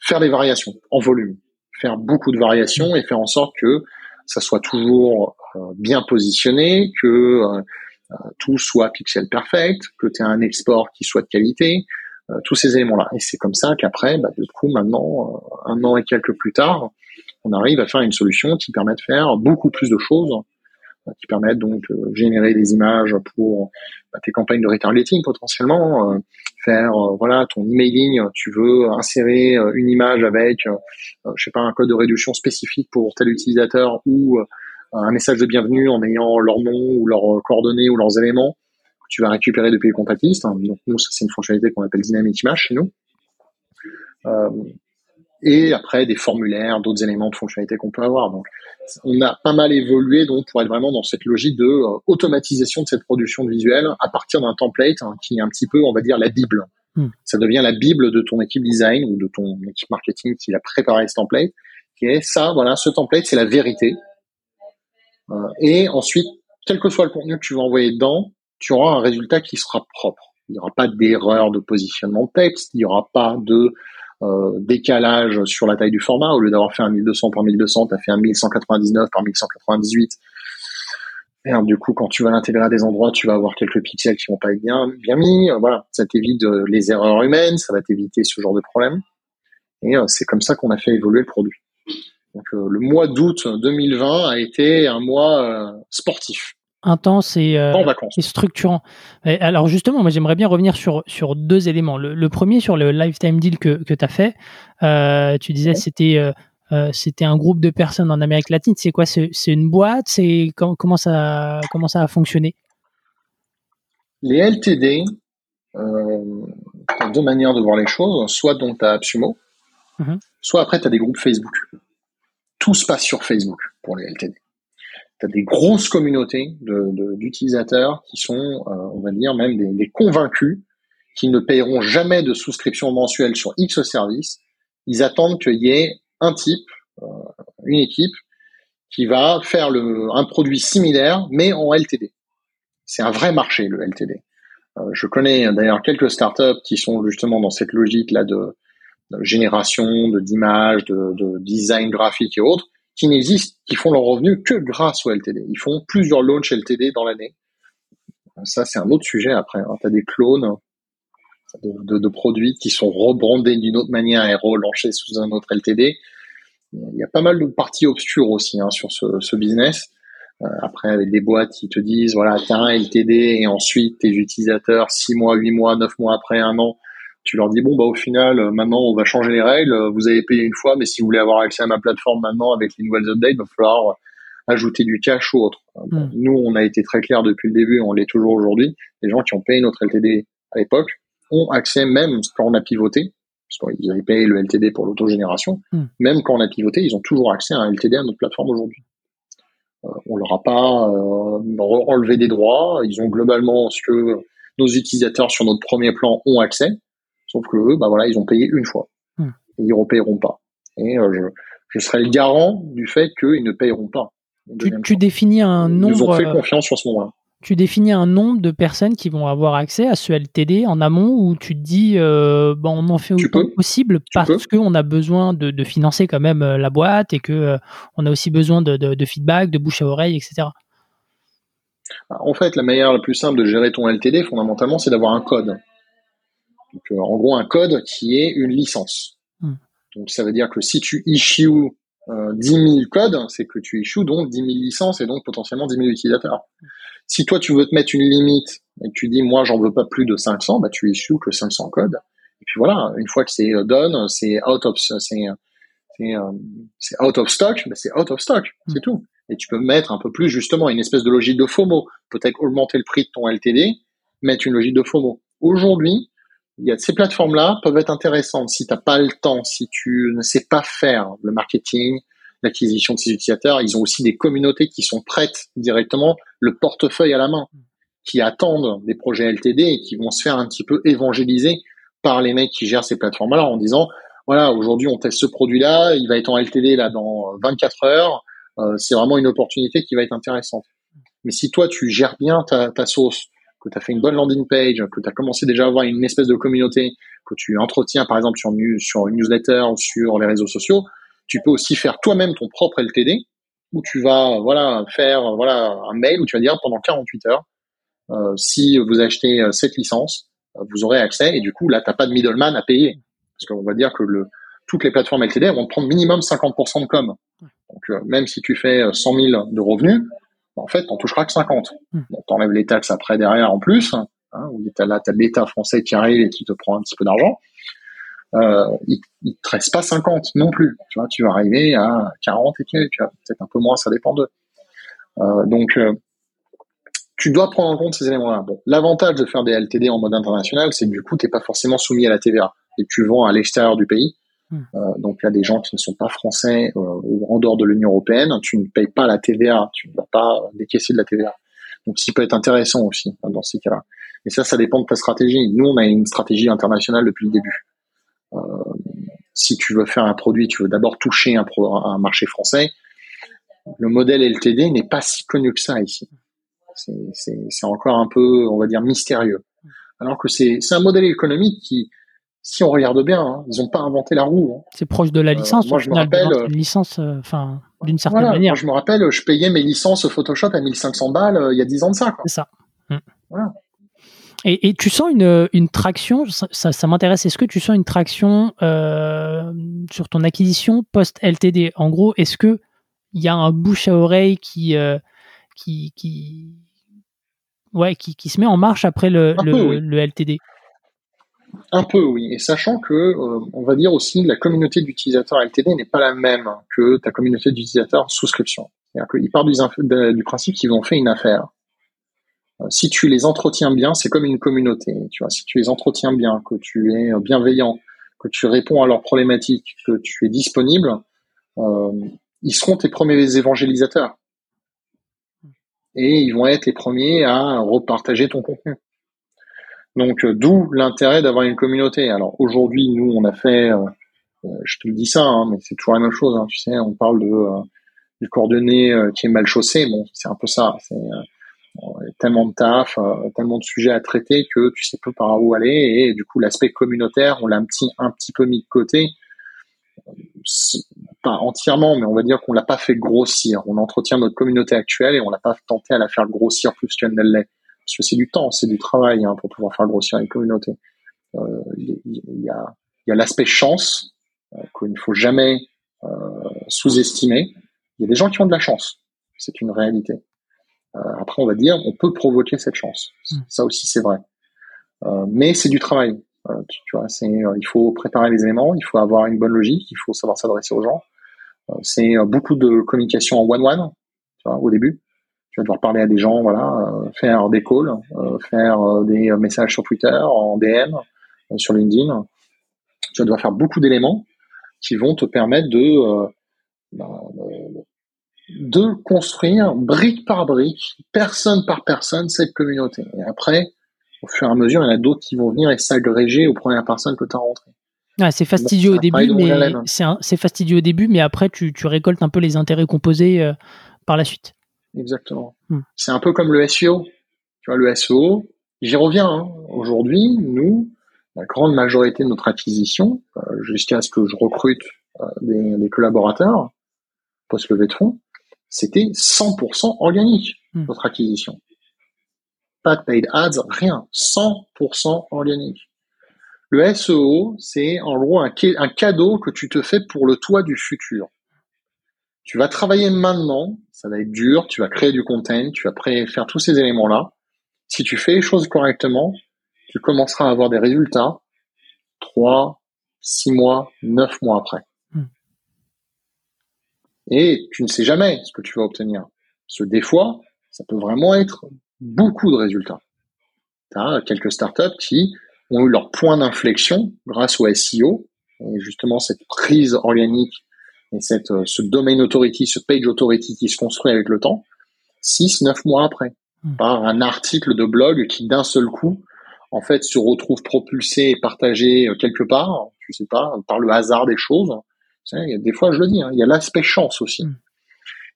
faire des variations en volume, faire beaucoup de variations et faire en sorte que ça soit toujours euh, bien positionné, que euh, tout soit pixel perfect, que tu aies un export qui soit de qualité, euh, tous ces éléments-là. Et c'est comme ça qu'après, bah, du coup, maintenant, euh, un an et quelques plus tard, on arrive à faire une solution qui permet de faire beaucoup plus de choses, qui permettent donc de générer des images pour bah, tes campagnes de retargeting potentiellement, faire voilà ton emailing, tu veux insérer une image avec, je sais pas, un code de réduction spécifique pour tel utilisateur ou un message de bienvenue en ayant leur nom ou leurs coordonnées ou leurs éléments que tu vas récupérer depuis les comptatistes. Donc nous, ça c'est une fonctionnalité qu'on appelle Dynamic Image chez nous. Euh, et après des formulaires, d'autres éléments de fonctionnalité qu'on peut avoir. Donc on a pas mal évolué donc pour être vraiment dans cette logique de euh, automatisation de cette production visuelle à partir d'un template hein, qui est un petit peu, on va dire, la bible. Hmm. Ça devient la bible de ton équipe design ou de ton équipe marketing qui a préparé ce template, qui est ça, voilà, ce template, c'est la vérité. Euh, et ensuite, quel que soit le contenu que tu vas envoyer dedans, tu auras un résultat qui sera propre. Il n'y aura pas d'erreur de positionnement de texte, il n'y aura pas de euh, décalage sur la taille du format. Au lieu d'avoir fait un 1200 par 1200, tu as fait un 1199 par 1198. Et du coup, quand tu vas l'intégrer à des endroits, tu vas avoir quelques pixels qui vont pas être bien, bien mis. Voilà, ça t'évite les erreurs humaines, ça va t'éviter ce genre de problème. Et c'est comme ça qu'on a fait évoluer le produit. Donc le mois d'août 2020 a été un mois sportif intense et, structurant. alors justement, moi j'aimerais bien revenir sur, sur deux éléments. Le, premier sur le lifetime deal que, que tu as fait, tu disais c'était euh, c'était un groupe de personnes en Amérique latine. C'est quoi? C'est une boîte? C'est comment, ça comment ça a fonctionné? Les LTD, euh, tu as deux manières de voir les choses. Soit donc tu as Absumo, mhm. soit après tu as des groupes Facebook. Tout se passe sur Facebook pour les LTD. Tu as des grosses communautés d'utilisateurs qui sont, euh, on va dire, même des, convaincus qui ne payeront jamais de souscription mensuelle sur X service. Ils attendent qu'il y ait un type, euh, une équipe qui va faire un produit similaire mais en LTD. C'est un vrai marché le LTD. Euh, je connais d'ailleurs quelques startups qui sont justement dans cette logique là génération, de d'images, de, de, design graphique et autres, qui n'existent, qui font leur revenu que grâce au LTD. Ils font plusieurs launches LTD dans l'année. Ça, c'est un autre sujet après. Hein. Tu as des clones de, de, produits qui sont rebrandés d'une autre manière et relancés sous un autre LTD. Il y a pas mal de parties obscures aussi hein, sur ce, business. Euh, après, avec des boîtes qui te disent, voilà, t'as un LTD et ensuite tes utilisateurs, 6 mois, 8 mois, 9 mois après, un an, tu leur dis, bon, bah au final, euh, maintenant, on va changer les règles. Vous avez payé une fois, mais si vous voulez avoir accès à ma plateforme maintenant avec les nouvelles updates, il va falloir ajouter du cash ou autre. Hmm. Nous, on a été très clair depuis le début, on l'est toujours aujourd'hui. Les gens qui ont payé notre LTD à l'époque, ont accès même quand on a pivoté, parce qu'ils avaient payé le LTD pour l'autogénération, hmm. même quand on a pivoté, ils ont toujours accès à un LTD à notre plateforme aujourd'hui. Euh, on leur a pas euh, enlevé des droits, ils ont globalement ce que nos utilisateurs sur notre premier plan ont accès, sauf que eux, bah voilà, ils ont payé une fois. Hmm. Et ils ne repayeront pas. Et euh, je, je serai le garant du fait qu'ils ne payeront pas. Tu, tu, définis un nombre. Ils ont fait confiance sur ce moment-là tu définis un nombre de personnes qui vont avoir accès à ce LTD en amont où tu te dis euh, bon, on en fait autant possible parce qu'on a besoin de, financer quand même euh, la boîte et que euh, on a aussi besoin de, feedback, de bouche à oreille, etc. En fait, la manière la plus simple de gérer ton LTD, fondamentalement, c'est d'avoir un code. En gros, un code qui est une licence. Hmm. Donc, ça veut dire que si tu issues 10 000 codes, c'est que tu issues donc 10 000 licences et donc potentiellement 10 000 utilisateurs. Si toi, tu veux te mettre une limite et que tu dis, moi, j'en veux pas plus de 500, bah, tu issues que 500 codes. Et puis voilà, une fois que c'est euh, done, c'est out of, c'est, c'est, euh, c'est out of stock, bah, c'est out of stock, c'est mm. tout. Et tu peux mettre un peu plus, justement, une espèce de logique de FOMO. Peut-être augmenter le prix de ton LTD, mettre une logique de FOMO. Aujourd'hui, il y a ces plateformes-là peuvent être intéressantes si tu n'as pas le temps, si tu ne sais pas faire le marketing, l'acquisition de ces utilisateurs. Ils ont aussi des communautés qui sont prêtes directement, le portefeuille à la main, qui attendent des projets LTD et qui vont se faire un petit peu évangéliser par les mecs qui gèrent ces plateformes-là en disant voilà, aujourd'hui on teste ce produit-là, il va être en LTD là dans 24 heures. Euh, c'est vraiment une opportunité qui va être intéressante. Mais si toi tu gères bien ta, ta sauce, que tu as fait une bonne landing page, que tu as commencé déjà à avoir une espèce de communauté, que tu entretiens par exemple sur, sur une newsletter ou sur les réseaux sociaux, tu peux aussi faire toi-même ton propre LTD où tu vas voilà faire voilà un mail où tu vas dire pendant 48 heures euh, si vous achetez euh, cette licence, euh, vous aurez accès et du coup là t'as pas de middleman à payer parce qu'on va dire que le toutes les plateformes LTD vont te prendre minimum 50% de com. Donc même si tu fais 100 000 de revenus, en fait t'en toucheras que 50. Hmm. Bon, t'enlèves les taxes après derrière en plus. Hein, t'as là t'as l'État français qui arrive et qui te prend un petit peu d'argent euh, il, il te reste pas 50 non plus. Tu vois, tu vas arriver à 40 et quelques, peut-être un peu moins, ça dépend d'eux. Euh, donc, euh, tu dois prendre en compte ces éléments-là. Bon, l'avantage de faire des LTD en mode international, c'est que du coup, t'es pas forcément soumis à la TVA et tu vends à l'extérieur du pays. Hmm. Euh, donc, il y a des gens qui ne sont pas français euh, ou en dehors de l'Union européenne, tu ne payes pas la TVA, tu ne vas pas décaisser de la TVA. Donc, ça peut être intéressant aussi hein, dans ces cas-là. Et ça, ça dépend de ta stratégie. Nous, on a une stratégie internationale depuis le début. Euh, si tu veux faire un produit, tu veux d'abord toucher un, un, marché français. Le modèle LTD n'est pas si connu que ça ici. C'est encore un peu, on va dire, mystérieux. Alors que c'est un modèle économique qui, si on regarde bien, hein, ils n'ont pas inventé la roue. Hein. C'est proche de la euh, licence. moi, je me rappelle une licence, euh, enfin, d'une certaine manière. Moi, je me rappelle, je payais mes licences Photoshop à 1500 balles il y a 10 ans de ça. C'est ça. Mm. Voilà. Et, tu sens une, une traction, ça, ça, m'intéresse, est-ce que tu sens une traction euh, sur ton acquisition post-LTD En gros, est-ce que il y a un bouche à oreille qui, euh, qui, qui, ouais, qui, qui, se met en marche après le, le, le, LTD Un peu, oui. Et sachant que, euh, on va dire aussi, la communauté d'utilisateurs LTD n'est pas la même que ta communauté d'utilisateurs souscription. C'est-à-dire qu'ils partent du, principe qu'ils ont fait une affaire euh, si tu les entretiens bien, c'est comme une communauté. Tu vois, si tu les entretiens bien, que tu es bienveillant, que tu réponds à leurs problématiques, que tu es disponible, euh, ils seront tes premiers évangélisateurs. Et ils vont être les premiers à repartager ton contenu. Donc, euh, d'où l'intérêt d'avoir une communauté. Alors aujourd'hui, nous, on a fait, je te le dis ça, hein, mais c'est toujours la même chose. Hein, tu sais, on parle de du coordonné qui est mal chaussé. Bon, c'est un peu ça. C'est tellement de taf, euh, tellement de sujets à traiter que tu sais peu par où aller et du coup l'aspect communautaire on l'a un petit un petit peu mis de côté pas entièrement mais on va dire qu'on l'a pas fait grossir on entretient notre communauté actuelle et on l'a pas tenté à la faire grossir plus qu'elle ne l'est parce que c'est du temps c'est du travail hein, pour pouvoir faire grossir une communauté euh, il y, a il y a l'aspect chance euh, qu'il ne faut jamais sous-estimer il y a des gens qui ont de la chance c'est une réalité euh, après, on va dire, on peut provoquer cette chance. Hmm. Ça aussi, c'est vrai. Euh, mais c'est du travail. Euh, tu, vois, c'est, il faut préparer les éléments, il faut avoir une bonne logique, il faut savoir s'adresser aux gens. c'est beaucoup de communication en one-one, tu vois, au début. Tu vas devoir parler à des gens, voilà, faire des calls, faire des messages sur Twitter, en DM, sur LinkedIn. Tu vas devoir faire beaucoup d'éléments qui vont te permettre de, bah, de construire brique par brique, personne par personne, cette communauté. Et après, au fur et à mesure, il y en a d'autres qui vont venir et s'agréger aux premières personnes que tu as rentrées. c'est fastidieux au début, mais c'est fastidieux au début, mais après tu, récoltes un peu les intérêts composés euh, par la suite. Exactement. Hmm. C'est un peu comme le SEO. Tu vois, le SEO, j'y reviens. Hein. Aujourd'hui, nous, la grande majorité de notre acquisition, euh, jusqu'à ce que je recrute euh, des, des, collaborateurs post-levée de fonds, c'était 100% organique, hmm. votre acquisition. Pas de paid ads, rien. 100% organique. Le SEO, c'est en gros un, un cadeau que tu te fais pour le toit du futur. Tu vas travailler maintenant, ça va être dur, tu vas créer du content, tu vas faire tous ces éléments-là. Si tu fais les choses correctement, tu commenceras à avoir des résultats 3, 6 mois, 9 mois après et tu ne sais jamais ce que tu vas obtenir. Ce des fois, ça peut vraiment être beaucoup de résultats. Tu as quelques startups qui ont eu leur point d'inflexion grâce au SEO, et justement cette prise organique et cette, euh, ce domain authority, ce page authority qui se construit avec le temps, 6, 9 mois après, hmm. par un article de blog qui d'un seul coup, en fait, se retrouve propulsé et partagé euh, quelque part, je sais pas, par le hasard des choses, des fois, je le dis, hein, il y a l'aspect chance aussi. Mm.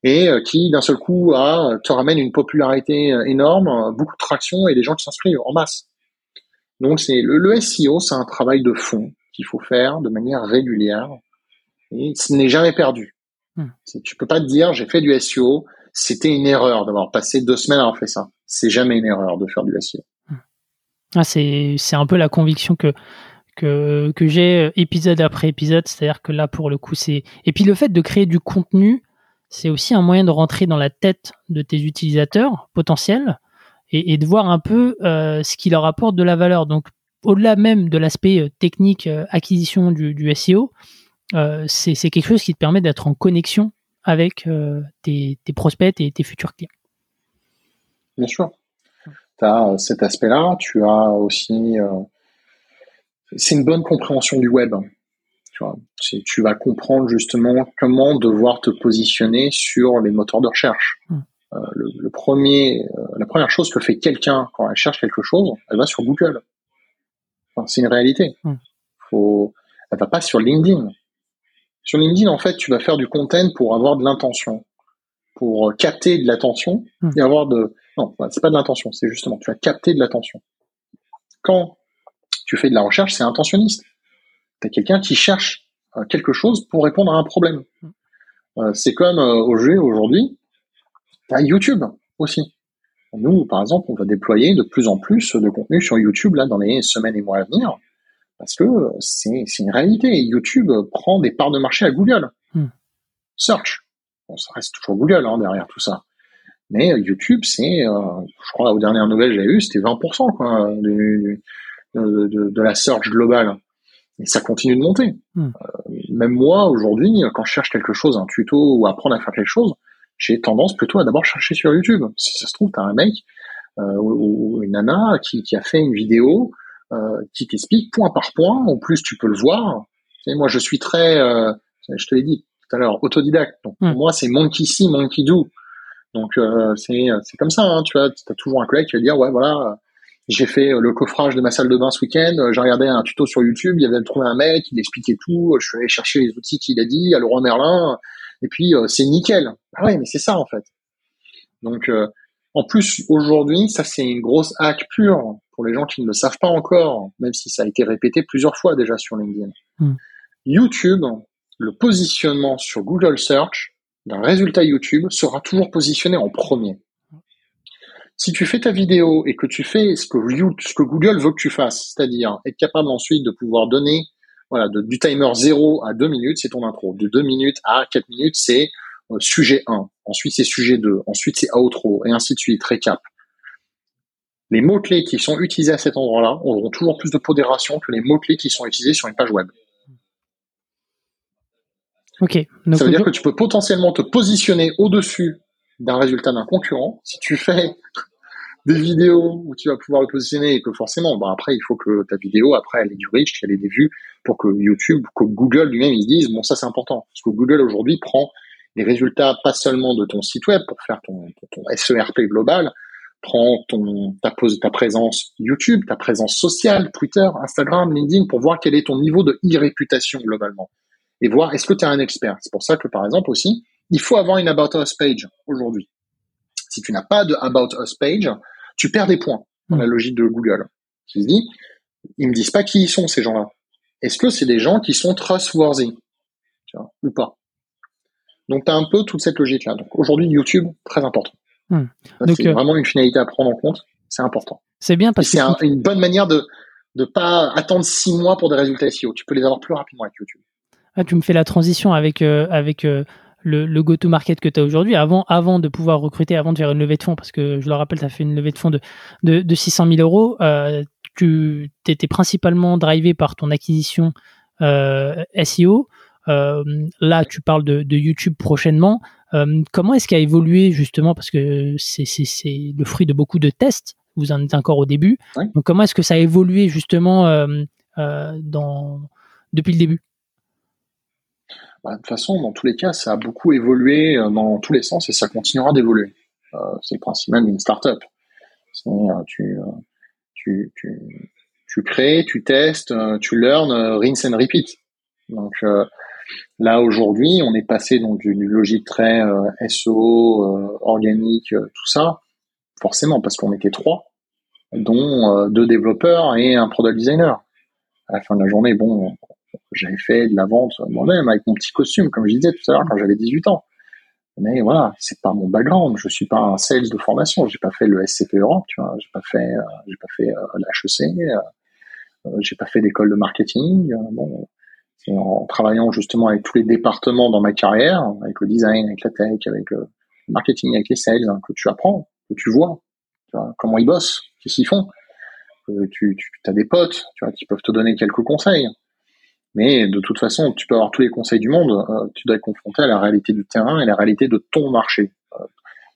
Et euh, qui, d'un seul coup, a, te ramène une popularité énorme, beaucoup de traction et des gens qui s'inscrivent en masse. Donc, c'est le, le SEO, c'est un travail de fond qu'il faut faire de manière régulière ce n'est jamais perdu. Mm. Tu peux pas te dire, j'ai fait du SEO, c'était une erreur d'avoir passé deux semaines à avoir fait ça. C'est jamais une erreur de faire du SEO. Mm. Ah, c'est, c'est un peu la conviction que que, que j'ai euh, épisode après épisode. C'est-à-dire que là, pour le coup, c'est. Et puis le fait de créer du contenu, c'est aussi un moyen de rentrer dans la tête de tes utilisateurs potentiels et, de voir un peu euh, ce qui leur apporte de la valeur. Donc, au-delà même de l'aspect euh, technique acquisition du, du SEO, c'est quelque chose qui te permet d'être en connexion avec tes, tes, prospects et tes futurs clients. Bien sûr. Tu as cet aspect-là. Tu as aussi c'est une bonne compréhension du web. Tu, vois, tu vas comprendre justement comment devoir te positionner sur les moteurs de recherche. Euh, le, premier, euh, la première chose que fait quelqu'un quand elle cherche quelque chose, elle va sur Google. Enfin, c'est une réalité. Hmm. Faut, elle va pas sur LinkedIn. Sur LinkedIn, en fait, tu vas faire du content pour avoir de l'intention, pour capter de l'attention hmm. et avoir de. Non, c'est pas de l'intention, c'est justement tu vas capter de l'attention. Quand tu fais de la recherche, c'est intentionniste. Tu as quelqu'un qui cherche euh, quelque chose pour répondre à un problème. Euh, c'est comme euh, au jeu aujourd'hui, tu as YouTube aussi. Nous, par exemple, on va déployer de plus en plus de contenu sur YouTube là dans les semaines et mois à venir, parce que c'est une réalité. YouTube prend des parts de marché à Google. Hmm. Search, bon, ça reste toujours Google hein, derrière tout ça. Mais YouTube, c'est, euh, je crois, aux dernières nouvelles que j'ai eues, c'était 20% quoi, de, de, de, la search globale. Et ça continue de monter. Hmm. Euh, même moi, aujourd'hui, quand je cherche quelque chose, un tuto ou apprendre à faire quelque chose, j'ai tendance plutôt à d'abord chercher sur YouTube. Si ça se trouve, tu as un mec euh, ou, une nana qui, qui, a fait une vidéo euh, qui t'explique point par point. En plus, tu peux le voir. Sais, moi, je suis très, euh, je te l'ai dit tout à l'heure, autodidacte. Donc, pour hmm. moi, c'est monkey see, monkey do. Donc, euh, c'est comme ça. Hein, tu vois, as toujours un collègue qui va dire, ouais, voilà, j'ai fait le coffrage de ma salle de bain ce week-end. J'ai regardé un tuto sur YouTube. Il y avait trouvé un mec, il expliquait tout. Je suis allé chercher les outils qu'il a dit à Laurent Merlin. Et puis, c'est nickel. Ah ouais, mais c'est ça, en fait. Donc, en plus, aujourd'hui, ça c'est une grosse hack pure pour les gens qui ne le savent pas encore, même si ça a été répété plusieurs fois déjà sur LinkedIn. Hmm. YouTube, le positionnement sur Google Search d'un résultat YouTube sera toujours positionné en premier. Si tu fais ta vidéo et que tu fais ce que, ce que Google veut que tu fasses, c'est-à-dire être capable ensuite de pouvoir donner voilà, du timer 0 à 2 minutes, c'est ton intro. De 2 minutes à 4 minutes, c'est sujet 1, ensuite c'est sujet 2, ensuite c'est outro, et ainsi de suite, récap. Les mots-clés qui sont utilisés à cet endroit-là auront toujours plus de modération que les mots-clés qui sont utilisés sur une page web. Ok. Ça veut dire que tu peux potentiellement te positionner au-dessus d'un résultat d'un concurrent si tu fais des vidéos où tu vas pouvoir le positionner et que forcément, bah après, il faut que ta vidéo, après, elle ait du reach, qu'elle ait des vues pour que YouTube, que Google lui-même, ils disent, bon, ça c'est important. Parce que Google aujourd'hui prend les résultats pas seulement de ton site web pour faire ton, ton SERP global, prends ton, ta, ta présence YouTube, ta présence sociale, Twitter, Instagram, LinkedIn, pour voir quel est ton niveau de e-réputation globalement. Et voir est-ce que tu es un expert? C'est pour ça que, par exemple, aussi, il faut avoir une About Us page aujourd'hui. Si tu n'as pas de About Us page, tu perds des points dans la hmm. logique de Google. Tu te dis, ils me disent pas qui ils sont, ces gens-là. Est-ce que c'est des gens qui sont trustworthy? Tu vois, ou pas? Donc, tu as un peu toute cette logique-là. Donc, aujourd'hui, YouTube, très important. Hmm. C'est euh, vraiment une finalité à prendre en compte. C'est important. C'est bien parce que c'est une bonne manière de ne pas attendre six mois pour des résultats SEO. Tu peux les avoir plus rapidement avec YouTube. Ah, tu me fais la transition avec, euh, avec euh, le, le go-to-market que tu as aujourd'hui. Avant, avant de pouvoir recruter, avant de faire une levée de fonds, parce que je le rappelle, tu as fait une levée de fonds de, de, de 600 000 euros, tu étais principalement drivé par ton acquisition SEO. Euh, là, tu parles de, YouTube prochainement. Euh, comment est-ce qu'a évolué justement parce que c'est le fruit de beaucoup de tests. Vous en êtes encore au début. Donc comment est-ce que ça a évolué justement euh, dans, depuis le début? Bah, de toute façon, dans tous les cas, ça a beaucoup évolué dans tous les sens et ça continuera d'évoluer. c'est le principe même d'une startup. Tu, tu, tu, tu, crées, tu testes, tu learn, rinse and repeat. Donc, Là aujourd'hui, on est passé donc d'une logique très euh, SO, euh, organique, euh, tout ça, forcément parce qu'on était trois, dont deux développeurs et un product designer. À la fin de la journée, bon, j'avais fait de la vente moi-même avec mon petit costume, comme je disais tout à l'heure quand j'avais 18 ans. Mais voilà, c'est pas mon background. Je suis pas un sales de formation. J'ai pas fait le SCP Europe, tu vois. J'ai pas fait, j'ai pas fait l'HEC. j'ai pas fait d'école de marketing. bon, en travaillant justement avec tous les départements dans ma carrière, avec le design, avec la tech, avec le marketing, avec les sales, hein, que tu apprends, que tu vois, tu vois comment ils bossent, qu'est-ce qu'ils font. tu, tu as des potes tu vois, qui peuvent te donner quelques conseils. Mais de toute façon, tu peux avoir tous les conseils du monde, euh, tu dois être confronté à la réalité du terrain et la réalité de ton marché. Euh,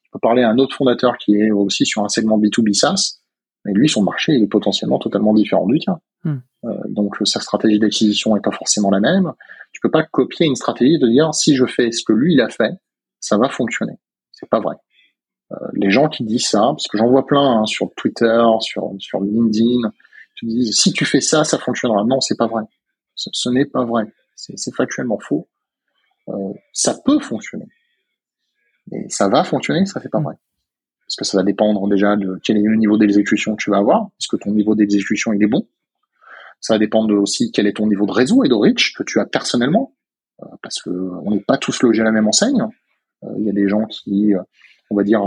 tu peux parler à un autre fondateur qui est aussi sur un segment B2B SaaS, mais lui, son marché, il est potentiellement totalement différent du tien. Hmm. Euh, donc sa stratégie d'acquisition est pas forcément la même. Tu peux pas copier une stratégie de dire si je fais ce que lui il a fait, ça va fonctionner. C'est pas vrai. Euh, les gens qui disent ça, parce que j'en vois plein hein, sur Twitter, sur sur LinkedIn, tu dis si tu fais ça, ça fonctionnera. Non, c'est pas vrai. Ce, n'est pas vrai. C'est factuellement faux. Euh, ça peut fonctionner, mais ça va fonctionner, ça c'est pas hmm. vrai parce que ça va dépendre déjà de quel est le niveau d'exécution que tu vas avoir. Est-ce que ton niveau d'exécution il est bon? Ça va dépendre aussi quel est ton niveau de réseau et de reach que tu as personnellement, euh, parce que on n'est pas tous logés à la même enseigne. Euh, il y a des gens qui, euh, on va dire,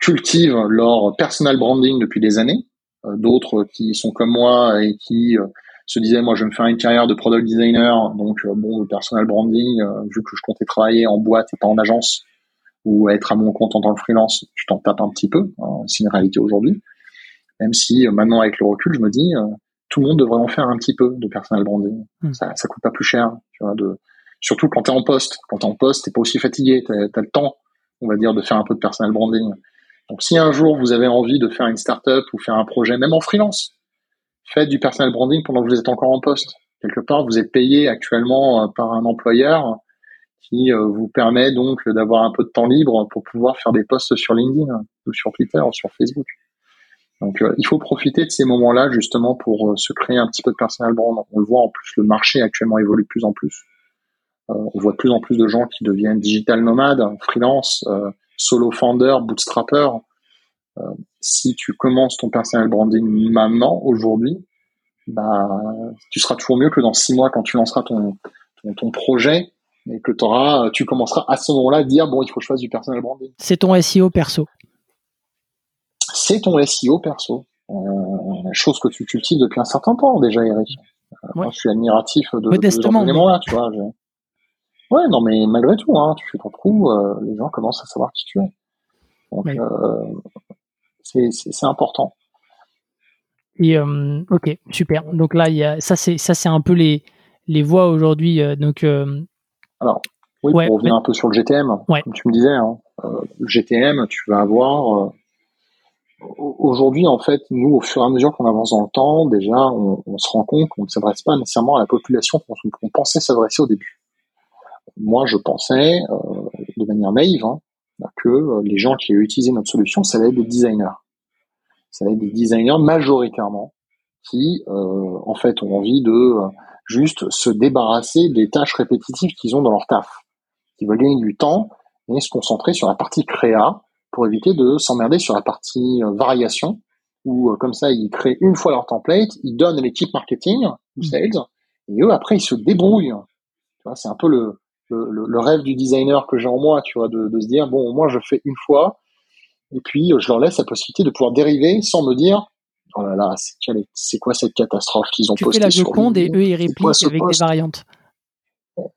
cultivent leur personal branding depuis des années, d'autres qui sont comme moi et qui se disaient moi je vais me faire une carrière de product designer, donc bon le personal branding, vu que je comptais travailler en boîte et pas en agence ou être à mon compte en tant que freelance, tu t'en tapes un petit peu, hein, c'est une réalité aujourd'hui. Même si maintenant avec le recul, je me dis tout le monde devrait en faire un petit peu de personal branding. Hmm. Ça, ça coûte pas plus cher, tu vois, de surtout quand tu es en poste. Quand tu es en poste, t'es pas aussi fatigué, tu as, le temps, on va dire, de faire un peu de personal branding. Donc si un jour vous avez envie de faire une startup ou faire un projet, même en freelance, faites du personal branding pendant que vous êtes encore en poste. Quelque part, vous êtes payé actuellement euh, par un employeur qui euh, vous permet donc d'avoir un peu de temps libre pour pouvoir faire des posts sur LinkedIn ou sur Twitter ou sur Facebook. Donc euh, il faut profiter de ces moments-là justement pour se créer un petit peu de personal brand. On le voit en plus, le marché actuellement évolue de plus en plus. Euh, on voit de plus en plus de gens qui deviennent digital nomades, freelance, euh, solo founder, bootstrapper. Euh, si tu commences ton personal branding maintenant, aujourd'hui, bah, tu seras toujours mieux que dans six mois quand tu lanceras ton, ton, projet et que auras, tu commenceras à ce moment-là à dire bon, il faut que je fasse du personal branding. C'est ton SEO perso. C'est ton SEO perso. Euh, chose que tu cultives depuis un certain temps déjà, Eric. Moi, je suis admiratif de, de ce là tu vois. Ouais, non, mais malgré tout, hein, tu fais ton trou, euh, les gens commencent à savoir qui tu es. Donc, euh, c'est important. Et euh, ok, super. Donc là, il y a, ça c'est ça c'est un peu les les voies aujourd'hui. donc alors oui, pour revenir un peu sur le GTM, comme tu me disais, hein, le GTM, tu vas avoir aujourd'hui en fait, nous au fur et à mesure qu'on avance dans le temps, déjà on, on se rend compte qu'on ne s'adresse pas nécessairement à la population qu'on pensait s'adresser au début moi, je pensais, euh, de manière naïve, hein, que euh, les gens qui utilisaient notre solution, ça allait être des designers. Ça allait être des designers majoritairement qui, euh, en fait, ont envie de juste se débarrasser des tâches répétitives qu'ils ont dans leur taf, qui veulent gagner du temps et se concentrer sur la partie créa pour éviter de s'emmerder sur la partie variation, où comme ça, ils créent une fois leur template, ils donnent à l'équipe marketing ou sales, et eux, après, ils se débrouillent. C'est un peu le, le, rêve du designer que j'ai en moi, tu vois, de, se dire bon, moi je fais une fois, et puis je leur laisse la possibilité de pouvoir dériver sans me dire oh là là, c'est quoi cette catastrophe qu'ils ont tu postée fais la Joconde et eux ils répliquent avec des variantes.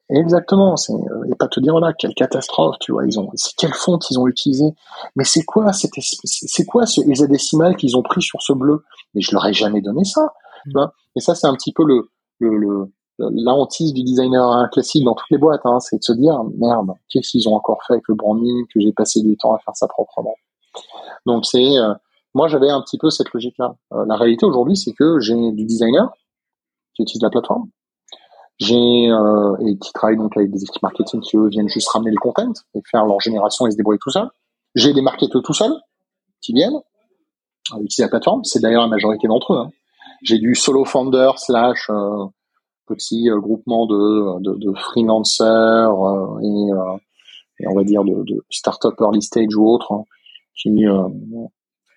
Exactement, euh, et pas te dire voilà quelle catastrophe, tu vois, ils ont quelle fonte ils ont utilisé, mais c'est quoi c'est quoi ce hexadécimal qu'ils ont pris sur ce bleu? Mais je leur ai jamais donné ça, tu mm. vois. Et ça c'est un petit peu le, le la hantise du designer classique dans toutes les boîtes, hein, c'est de se dire merde, qu'est-ce qu'ils ont encore fait avec le branding que j'ai passé du temps à faire ça proprement. Donc c'est euh, moi j'avais un petit peu cette logique-là. Euh, la réalité aujourd'hui, c'est que j'ai du designer qui utilise la plateforme, j'ai euh, et qui travaille donc avec des équipes marketing qui eux viennent juste ramener le content et faire leur génération et se débrouiller tout seul. J'ai des marketeurs tout seuls qui viennent utiliser la plateforme. C'est d'ailleurs la majorité d'entre eux. Hein. J'ai du solo founder slash petit euh, groupement de, de, de freelancers euh, et, euh, et, on va dire de, de start-up early stage ou autres hein, qui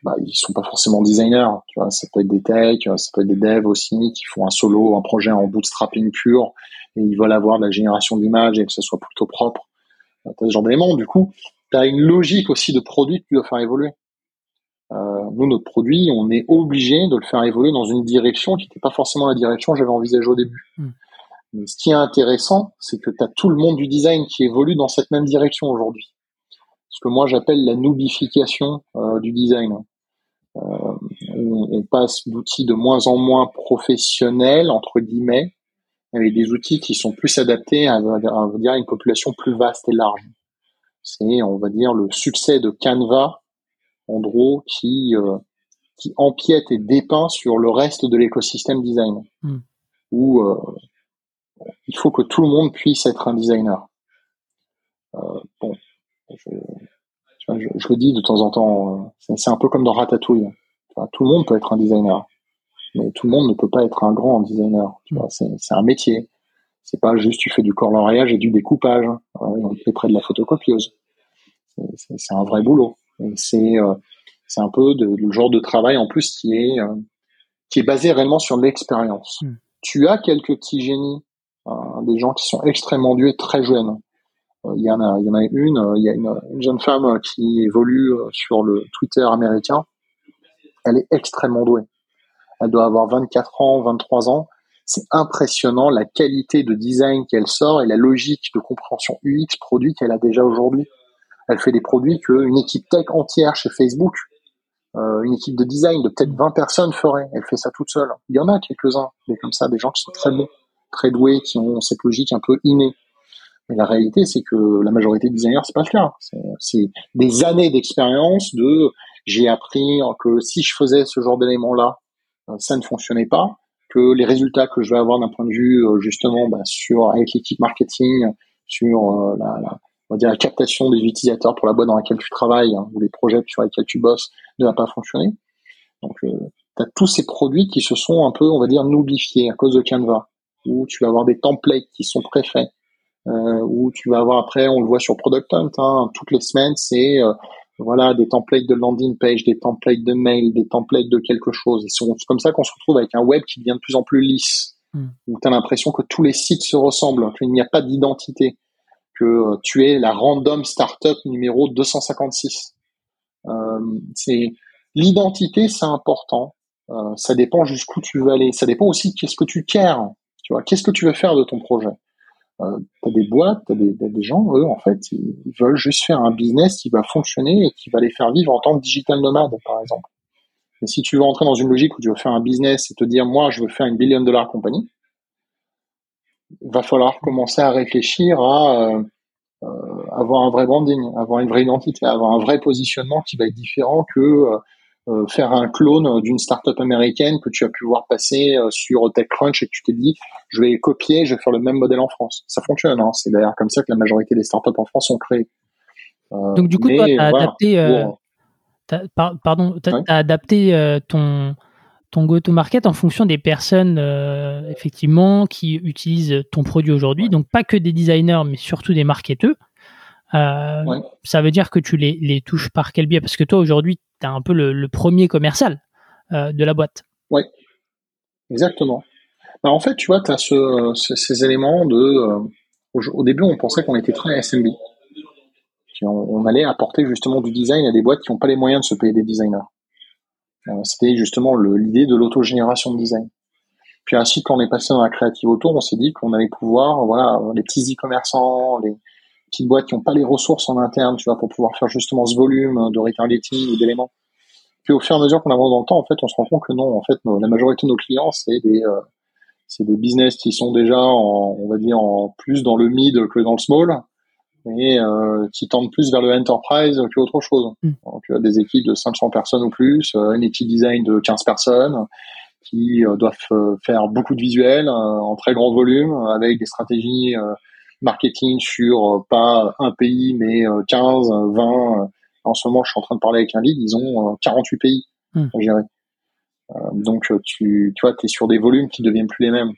bah, ils sont pas forcément designers, tu vois, ça peut être des techs, ça peut être des devs aussi qui font un solo, un projet en bootstrapping pur et ils veulent avoir de la génération d'images et que ce soit plutôt propre. T'as ce genre d'éléments. Du coup, tu as une logique aussi de produit que tu dois faire évoluer. Euh, nous, notre produit, on est obligé de le faire évoluer dans une direction qui n'était pas forcément la direction que j'avais envisagée au début. Hmm. Mais ce qui est intéressant, c'est que tu as tout le monde du design qui évolue dans cette même direction aujourd'hui. Ce que moi j'appelle la noobification euh, du design. Euh, on, passe d'outils de moins en moins professionnels, entre guillemets, avec des outils qui sont plus adaptés à, à, dire, une population plus vaste et large. C'est, on va dire, le succès de Canva en qui euh, qui empiète et dépeint sur le reste de l'écosystème design. Hmm. Où euh, il faut que tout le monde puisse être un designer. Euh, bon, je, le dis de temps en temps, c'est un peu comme dans Ratatouille. tout le monde peut être un designer, mais tout le monde ne peut pas être un grand designer. C'est un métier. C'est pas juste tu fais du coloriage et du découpage. on est près de la photocopieuse. C'est un vrai boulot. C'est euh, c'est un peu de, le genre de travail en plus qui est euh, qui est basé réellement sur l'expérience. Hmm. Tu as quelques petits génies, euh, des gens qui sont extrêmement doués très jeunes, il y en a, il y en a une, il y a une, une jeune femme qui évolue sur le Twitter américain. Elle est extrêmement douée. Elle doit avoir 24 ans, 23 ans. C'est impressionnant la qualité de design qu'elle sort et la logique de compréhension UX produit qu'elle a déjà aujourd'hui. Elle fait des produits qu'une équipe tech entière chez Facebook, euh, une équipe de design de peut-être 20 personnes ferait. Elle fait ça toute seule. Il y en a quelques-uns, comme ça, des gens qui sont très bons, très doués, qui ont cette logique un peu innée. Mais la réalité, c'est que la majorité des designers, c'est pas le cas. C'est des années d'expérience de j'ai appris que si je faisais ce genre d'éléments-là, euh, ça ne fonctionnait pas, que les résultats que je vais avoir d'un point de vue euh, justement bah, sur avec l'équipe marketing, sur euh, la, la, on va dire la captation des utilisateurs pour la boîte dans laquelle tu travailles hein, ou les projets sur lesquels tu bosses ne va pas fonctionner. Donc tu as tous ces produits qui se sont un peu, on va dire, noubifiés à cause de Canva, où tu vas avoir des templates qui sont préfaits, euh, où tu vas avoir après, on le voit sur Product Hunt, hein, toutes les semaines, c'est voilà, des templates de landing page, des templates de mail, des templates de quelque chose. C'est comme ça qu'on se retrouve avec un web qui devient de plus en plus lisse, hmm. où tu as l'impression que tous les sites se ressemblent, qu'il n'y a pas d'identité, que euh, tu es la random startup numéro 256. Euh, c'est l'identité, c'est important. Euh, ça dépend jusqu'où tu veux aller. Ça dépend aussi qu'est-ce que tu cares. Tu vois, qu'est-ce que tu veux faire de ton projet? Euh, tu as des boîtes, tu as des, gens, eux, en fait, ils veulent juste faire un business qui va fonctionner et qui va les faire vivre en tant que digital nomade, par exemple. Mais si tu veux entrer dans une logique où tu veux faire un business et te dire, moi, je veux faire une billion dollar compagnie, va falloir commencer à réfléchir à euh, euh, avoir un vrai branding, avoir une vraie identité, avoir un vrai positionnement qui va être différent que euh, euh, faire un clone d'une startup américaine que tu as pu voir passer euh, sur TechCrunch et que tu t'es dit je vais copier, je vais faire le même modèle en France. Ça fonctionne, hein c'est d'ailleurs comme ça que la majorité des startups en France sont créées. Euh, Donc du coup, toi, tu as adapté, pardon, as, adapté ton ton go-to-market en fonction des personnes effectivement qui utilisent ton produit aujourd'hui. Donc pas que des designers, mais surtout des marketeurs. Euh, ça veut dire que tu les, les touches par quel biais? Parce que toi, aujourd'hui, tu es un peu le, premier commercial euh, de la boîte. Oui, exactement. Bah, en fait, tu vois, tu as ce, ces éléments de... Euh, au, début, on pensait qu'on était très SMB. On, on, allait apporter justement du design à des boîtes qui n'ont pas les moyens de se payer des designers. C'était justement l'idée de l'autogénération de design. Puis ainsi, quand on est passé dans la créative auto, on s'est dit qu'on allait pouvoir, voilà, les petits e-commerçants, les, petites boîtes qui n'ont pas les ressources en interne, tu vois, pour pouvoir faire justement ce volume de retargeting ou d'éléments. Puis au fur et à mesure qu'on avance dans le temps, en fait, on se rend compte que non, en fait, la majorité de nos clients, c'est des, euh, c'est des business qui sont déjà, en, on va dire, en plus dans le mid que dans le small, et euh, qui tendent plus vers le enterprise que autre chose. Mm. Donc, euh, des équipes de 500 personnes ou plus, une équipe design de 15 personnes, qui doivent faire beaucoup de visuels en très grand volume, avec des stratégies marketing sur euh, pas un pays, mais 15, euh, 20. Euh, en ce moment, je suis en train de parler avec un lead, ils ont 48 pays hmm. à gérer. donc, tu, tu vois, tu es sur des volumes qui deviennent plus les mêmes.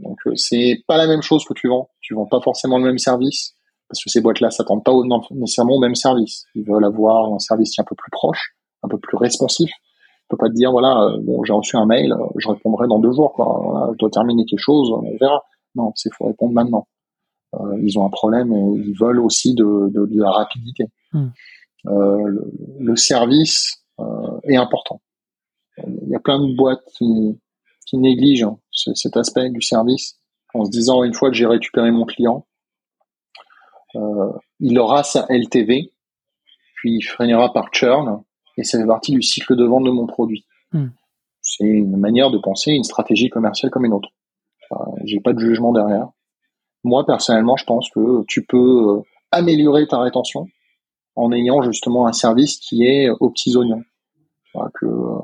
Donc, c'est pas la même chose que tu vends. Tu vends pas forcément le même service parce que ces boîtes-là s'attendent pas nécessairement au même service. Ils veulent avoir un service qui est un peu plus proche, un peu plus responsif. Tu peux pas te dire voilà, bon, j'ai reçu un mail, je répondrai dans deux jours. Quoi. Voilà, je dois terminer quelque chose, on verra. Non, c'est faut répondre maintenant. Euh, ils ont un problème et ils veulent aussi de, de, de la rapidité. Hmm. Euh, le, le, service euh, est important. Il y a plein de boîtes qui, qui négligent hein, cet aspect du service en se disant une fois que j'ai récupéré mon client, euh, il aura sa LTV, puis il finira par churn, et ça fait partie du cycle de vente de mon produit. Hmm. C'est une manière de penser une stratégie commerciale comme une autre. Enfin, j'ai pas de jugement derrière. Moi, personnellement, je pense que tu peux euh, améliorer ta rétention en ayant justement un service qui est aux petits oignons. Que euh,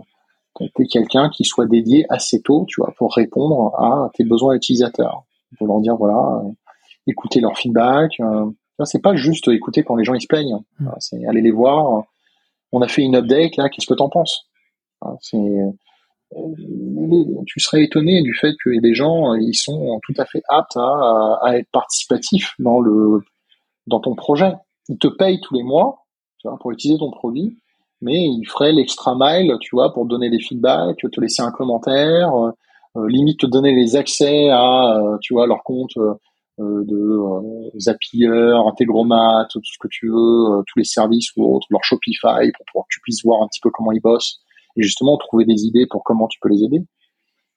tu es quelqu'un qui soit dédié assez tôt, tu vois, pour répondre à tes besoins utilisateurs. Pour leur dire, voilà, euh, écouter leur feedback. Euh, c'est pas juste écouter quand les gens ils se plaignent. Mmh. C'est aller les voir. On a fait une update, là, qu'est-ce que t'en penses? C'est tu serais étonné du fait que les gens ils sont tout à fait aptes à, être participatifs dans le dans ton projet. Ils te payent tous les mois, tu vois, pour utiliser ton produit, mais ils feraient l'extra mile, tu vois, pour donner des feedbacks, te laisser un commentaire, euh, limite te donner les accès à, euh, tu vois, leur compte de Zapier, Integromat, tout ce que tu veux, tous les services ou autres, leur Shopify pour pouvoir que tu puisses voir un petit peu comment ils bossent et justement trouver des idées pour comment tu peux les aider.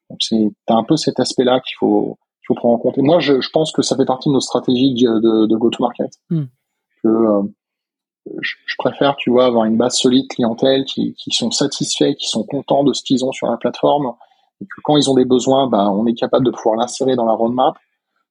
Donc c'est un peu cet aspect-là qu'il faut faut prendre en compte. Et moi, je, pense que ça fait partie de nos stratégies de, go-to-market. Hmm. Que euh, je, préfère, tu vois, avoir une base solide clientèle qui, sont satisfaits, qui sont contents de ce qu'ils ont sur la plateforme, et que quand ils ont des besoins, bah, on est capable de pouvoir l'insérer dans la roadmap,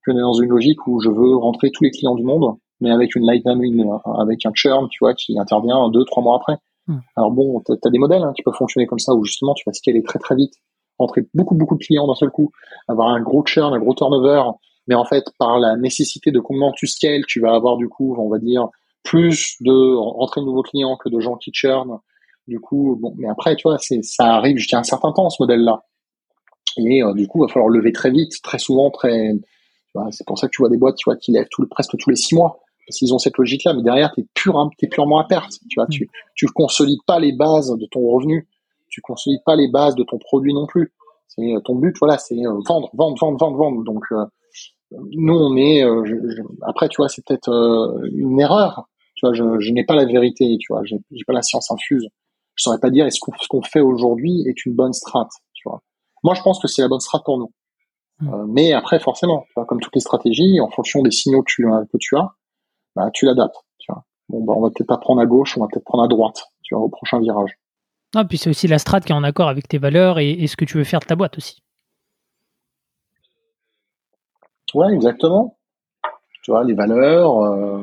que dans une logique où je veux rentrer tous les clients du monde, mais avec une lightning, avec un churn, tu vois, qui intervient deux, trois mois après. Hmm. Alors bon, tu as, des modèles hein, qui peuvent fonctionner comme ça, où justement tu vas scaler très très vite rentrer beaucoup beaucoup de clients d'un seul coup, avoir un gros churn, un gros turnover, mais en fait par la nécessité de comment tu scales, tu vas avoir du coup, on va dire, plus de rentrer de nouveaux clients que de gens qui churn. Du coup, bon, mais après, tu vois, c'est ça arrive jusqu'à un certain temps ce modèle-là. Et euh, du coup, il va falloir lever très vite, très souvent, très. C'est pour ça que tu vois des boîtes, tu vois, qui lèvent tout, presque tous les six mois parce qu'ils ont cette logique-là. Mais derrière, t'es pur, t'es purement à perte. Tu vois, tu tu consolides pas les bases de ton revenu tu consolides pas les bases de ton produit non plus. C'est euh, ton but, voilà, c'est euh, vendre, vendre, vendre, vendre, vendre. Donc euh, nous, on est après, tu vois, c'est peut-être une erreur. Tu vois, je, n'ai pas la vérité, tu vois, j'ai pas la science infuse. Je saurais pas dire est-ce qu'on ce qu'on fait aujourd'hui est une bonne strat. Tu vois. Moi, je pense que c'est la bonne strat pour nous. Hmm. mais après, forcément, tu vois, comme toutes les stratégies, en fonction des signaux que tu, que tu as, bah, tu l'adaptes. Tu vois. Bon, bah, on va peut-être pas prendre à gauche, on va peut-être prendre à droite, tu vois, au prochain virage. Ah, puis c'est aussi la strat qui est en accord avec tes valeurs et, ce que tu veux faire de ta boîte aussi. Ouais, exactement. Tu vois, les valeurs, euh,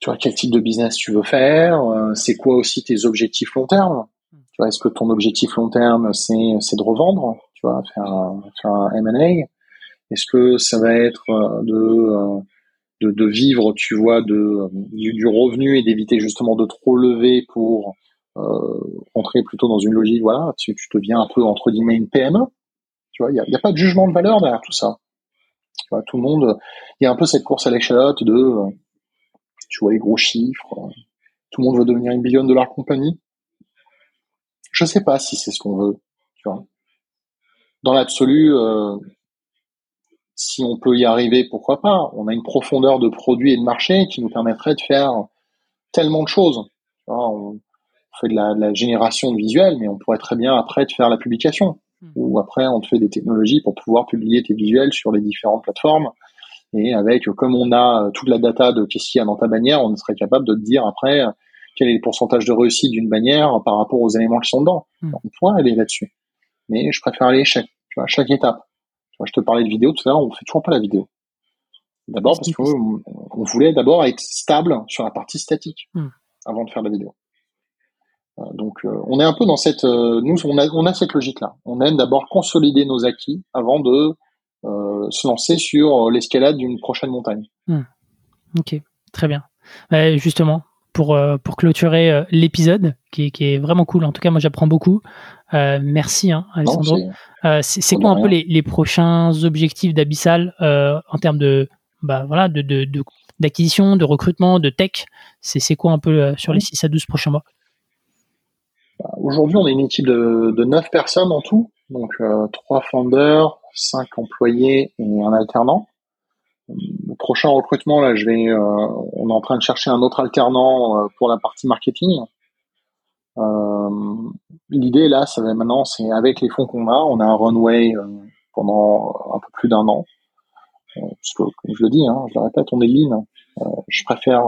tu vois, quel type de business tu veux faire, euh, c'est quoi aussi tes objectifs long terme? Tu vois, est-ce que ton objectif long terme, c'est, de revendre, tu vois, faire un, faire un M&A Est-ce que ça va être euh, de, de, vivre, tu vois, de, du revenu et d'éviter justement de trop lever pour euh, entrer plutôt dans une logique, voilà, tu, tu deviens un peu entre guillemets une PME. Tu vois, il n'y a, a, pas de jugement de valeur derrière tout ça. Tu vois, tout le monde, il y a un peu cette course à l'échalote de, tu vois, les gros chiffres. Tout le monde veut devenir une billion de la compagnie. Je sais pas si c'est ce qu'on veut. Tu vois. Dans l'absolu, euh, si on peut y arriver, pourquoi pas? On a une profondeur de produits et de marché qui nous permettrait de faire tellement de choses. On, fait de la, génération de visuels, mais on pourrait très bien après te faire la publication. Hmm. Ou après, on te fait des technologies pour pouvoir publier tes visuels sur les différentes plateformes. Et avec, comme on a toute la data de qu'est-ce qu'il y a dans ta bannière, on serait capable de te dire après quel est le pourcentage de réussite d'une bannière par rapport aux éléments qui sont dedans. Hmm. On pourrait aller là-dessus. Mais je préfère aller chaque, tu vois, chaque étape. Tu vois, je te parlais de vidéo tout à l'heure, on fait toujours pas la vidéo. D'abord parce qu'on on voulait d'abord être stable sur la partie statique hmm. avant de faire la vidéo. Euh, donc euh, on est un peu dans cette euh, nous on a on a cette logique là. On aime d'abord consolider nos acquis avant de se lancer sur l'escalade d'une prochaine montagne. Hmm. Ok, très bien. justement, pour, pour clôturer l'épisode, qui, qui, est vraiment cool, en tout cas moi j'apprends beaucoup. merci hein, Alessandro. C'est quoi un peu les, les, prochains objectifs d'Abyssal en termes de, bah, voilà, de, de, d'acquisition, de, recrutement, de tech? C'est quoi un peu sur les 6 à 12 prochains mois? Aujourd'hui, on est une équipe de, de 9 personnes en tout, donc euh, 3 founders, 5 employés et un alternant. Prochain recrutement, là, je vais, euh, on est en train de chercher un autre alternant euh, pour la partie marketing. Euh, l'idée là, ça va maintenant, c'est avec les fonds qu'on a, on a un runway pendant un peu plus d'un an. parce que, comme je le dis, hein, je le répète, on est lean. je préfère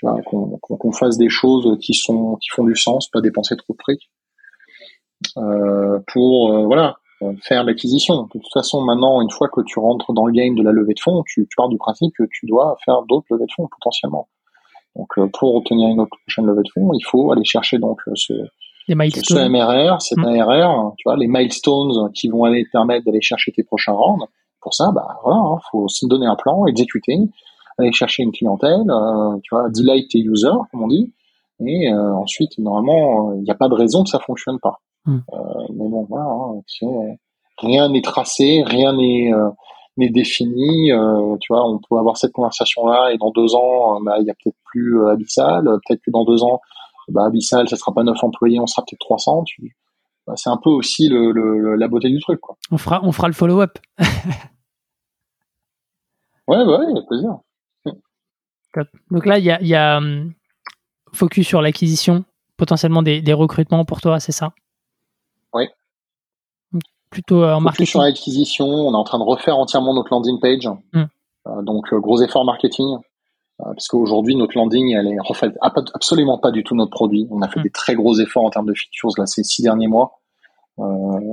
qu'on fasse des choses qui sont qui font du sens, pas dépenser trop de fric pour voilà faire l'acquisition. De toute façon, maintenant, une fois que tu rentres dans le game de la levée de fonds, tu, pars du principe que tu dois faire d'autres levées de fonds potentiellement. Donc, euh, pour obtenir une autre prochaine levée de fonds, il faut aller chercher donc ce, ce MRR, cet mmh. ARR, tu vois, les milestones qui vont aller te permettre d'aller chercher tes prochains rounds. Pour ça, bah voilà, hein, faut se donner un plan, exécuter, aller chercher une clientèle, euh, tu vois, delight tes users, comme on dit, et euh, ensuite, normalement, il n'y a pas de raison que ça fonctionne pas. Hmm. Euh, mais bon, voilà, hein, rien n'est tracé, rien n'est n'est défini. tu vois, on peut avoir cette conversation-là et dans deux ans, bah, il y a peut-être plus Abyssal. Peut-être que dans deux ans, bah, Abyssal, ça sera pas neuf employés, on sera peut-être 300. Bah, c'est un peu aussi le, le, la beauté du truc. Quoi. On fera, on fera le follow-up. Ouais, ouais, avec plaisir. Donc là, il y a, hum, focus sur l'acquisition, potentiellement des, recrutements pour toi, c'est ça? Oui. Plutôt euh, en marketing. sur l'acquisition, on est en train de refaire entièrement notre landing page. Hum. Euh, donc, euh, gros effort marketing. parce qu'aujourd'hui, notre landing, elle est refait absolument pas du tout notre produit. On a fait hum. des très gros efforts en termes de features là ces six derniers mois.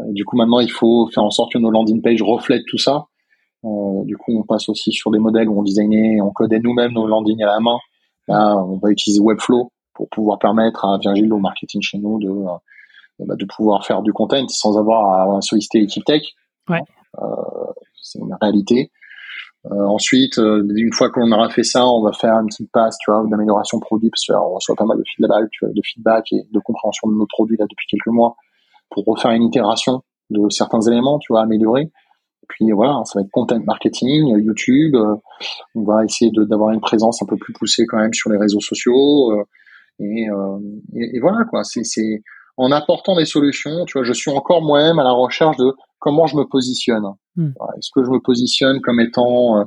du coup, maintenant, il faut faire en sorte que nos landing pages reflètent tout ça. Euh, du coup, on passe aussi sur des modèles où on designait, on codait nous-mêmes nos landings à la main. Là, on va utiliser Webflow pour pouvoir permettre à Virgile au marketing chez nous de de pouvoir faire du content sans avoir à solliciter l'équipe tech. Ouais. Euh, c'est une réalité. Euh, ensuite, euh, une fois qu'on aura fait ça, on va faire une petite passe, tu vois, d'amélioration produit, parce qu'on reçoit pas mal de feedback, de feedback et de compréhension de nos produits là depuis quelques mois, pour refaire une itération de certains éléments, tu vois, améliorer puis voilà, ça va être content marketing, YouTube. Euh, on va essayer d'avoir une présence un peu plus poussée quand même sur les réseaux sociaux. Euh, euh, et, et, voilà quoi. C'est en apportant des solutions. Tu vois, je suis encore moi-même à la recherche de comment je me positionne. Hmm. Est-ce que je me positionne comme étant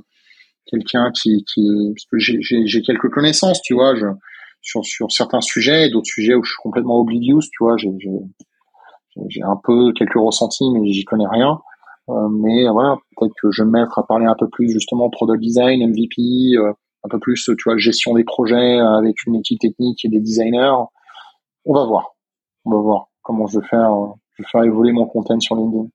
quelqu'un qui, qui, parce que j'ai quelques connaissances, tu vois, je, sur, sur certains sujets, d'autres sujets où je suis complètement oblivious, tu vois, j'ai un peu quelques ressentis, mais j'y connais rien. Euh, mais voilà, peut-être que je vais me mettre à parler un peu plus justement product design, MVP, euh, un peu plus, tu vois, gestion des projets avec une équipe technique et des designers. On va voir. On va voir comment je vais faire, je vais faire évoluer mon content sur LinkedIn.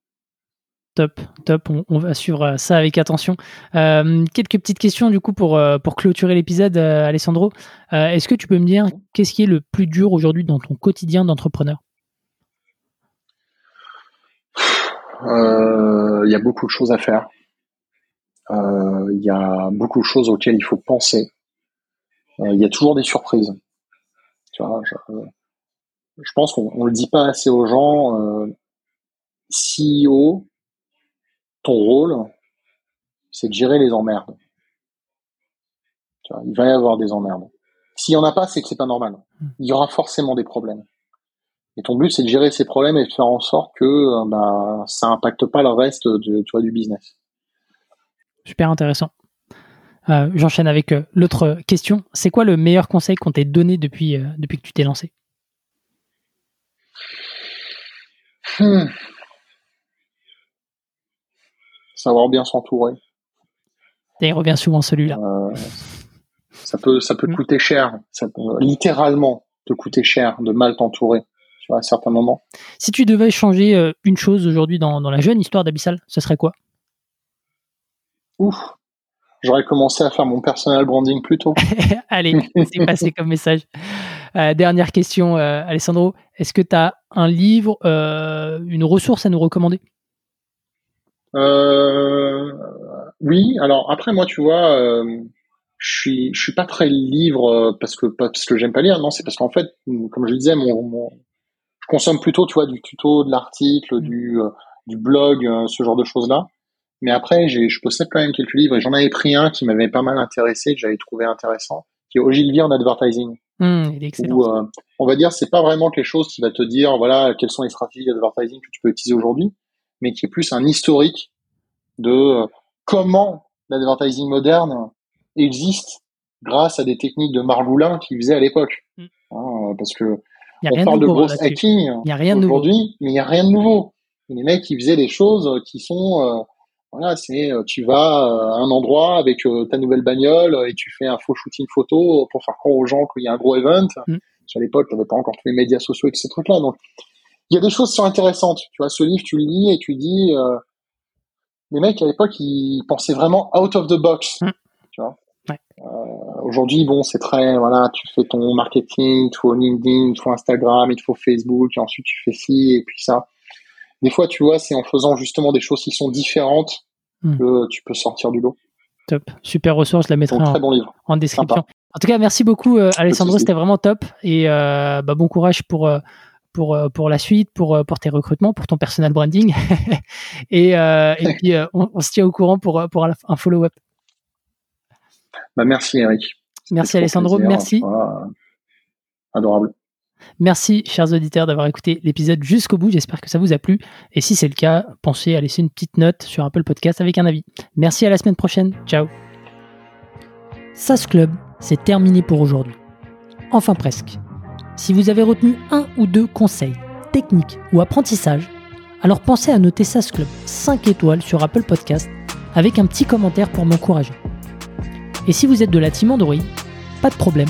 Top, top. On, va suivre ça avec attention. Euh, quelques petites questions du coup pour, pour clôturer l'épisode, Alessandro. Est-ce que tu peux me dire qu'est-ce qui est le plus dur aujourd'hui dans ton quotidien d'entrepreneur? Euh, il y a beaucoup de choses à faire. Euh, il y a beaucoup de choses auxquelles il faut penser. Euh, il y a toujours des surprises. Tu vois, je, je pense qu'on le dit pas assez aux gens. Euh, CEO, ton rôle, c'est de gérer les emmerdes. Tu vois, il va y avoir des emmerdes. S'il y en a pas, c'est que c'est pas normal. Hmm. Il y aura forcément des problèmes. Et ton but, c'est de gérer ces problèmes et de faire en sorte que euh, bah, ça impacte pas le reste de, tu vois, du business. Super intéressant. Euh, j'enchaîne avec euh, l'autre question. C'est quoi le meilleur conseil qu'on t'ait donné depuis, depuis que tu t'es lancé? Hmm. Savoir bien s'entourer. il revient souvent celui-là. ça peut, ça peut te hmm. coûter cher. Ça peut littéralement te coûter cher de mal t'entourer à certains moments. Si tu devais changer euh, une chose aujourd'hui dans, la jeune histoire d'Abyssal, ce serait quoi? Ouf, j'aurais commencé à faire mon personal branding plus tôt. Allez, c'est passé comme message. Euh, dernière question, euh, Alessandro. Est-ce que tu as un livre, une ressource à nous recommander? Oui, alors après, moi, tu vois, je suis, je suis pas très livre parce que, parce que j'aime pas lire, non, c'est parce qu'en fait, comme je le disais, mon, consomme plutôt, tu vois, du tuto, de l'article, mm. du, euh, du blog, euh, ce genre de choses-là. Mais après, je possède quand même quelques livres et j'en avais pris un qui m'avait pas mal intéressé, que j'avais trouvé intéressant, qui est Ogilvy en advertising. Mm, il est excellent. Euh, on va dire, c'est pas vraiment quelque chose qui va te dire, voilà, quelles sont les stratégies d'advertising que tu peux utiliser aujourd'hui, mais qui est plus un historique de comment l'advertising moderne existe grâce à des techniques de margoulin qu'il faisait à l'époque. Mm. Hein, parce que on parle de gros hacking aujourd'hui, mais il n'y a rien de nouveau. Les mecs, qui faisaient des choses qui sont, euh, voilà, c'est euh, tu vas à un endroit avec euh, ta nouvelle bagnole et tu fais un faux shooting photo pour faire croire aux gens qu'il y a un gros event. Mm. Sur l'époque, tu n'avais pas encore tous les médias sociaux et tous ces trucs-là. Donc, il y a des choses qui sont intéressantes. Tu vois, ce livre, tu le lis et tu dis, les mecs à l'époque, ils pensaient vraiment out of the box. Mm. Tu vois. Euh, aujourd'hui, bon, c'est très, voilà, tu fais ton marketing, il te faut LinkedIn, il te faut Instagram, il faut Facebook, et ensuite tu fais ci et puis ça. Des fois, tu vois, c'est en faisant justement des choses qui sont différentes hmm. que tu peux sortir du lot. Top, super ressource, je la mettrai en, description. En tout cas, merci beaucoup, euh, Alessandro, c'était vraiment top et euh, bah, bon courage pour pour, pour la suite, pour, pour tes recrutements, pour ton personal branding. et, et puis, on, on, se tient au courant pour, pour un follow-up. Bah, merci Eric. Merci Alessandro, merci. adorable. Merci, chers auditeurs, d'avoir écouté l'épisode jusqu'au bout. J'espère que ça vous a plu. Et si c'est le cas, pensez à laisser une petite note sur Apple Podcast avec un avis. Merci à la semaine prochaine. Ciao. SAS Club, c'est terminé pour aujourd'hui. Enfin presque. Si vous avez retenu un ou deux conseils, techniques ou apprentissages, alors pensez à noter SAS Club 5 étoiles sur Apple Podcast avec un petit commentaire pour m'encourager. Et si vous êtes de la team pas de problème,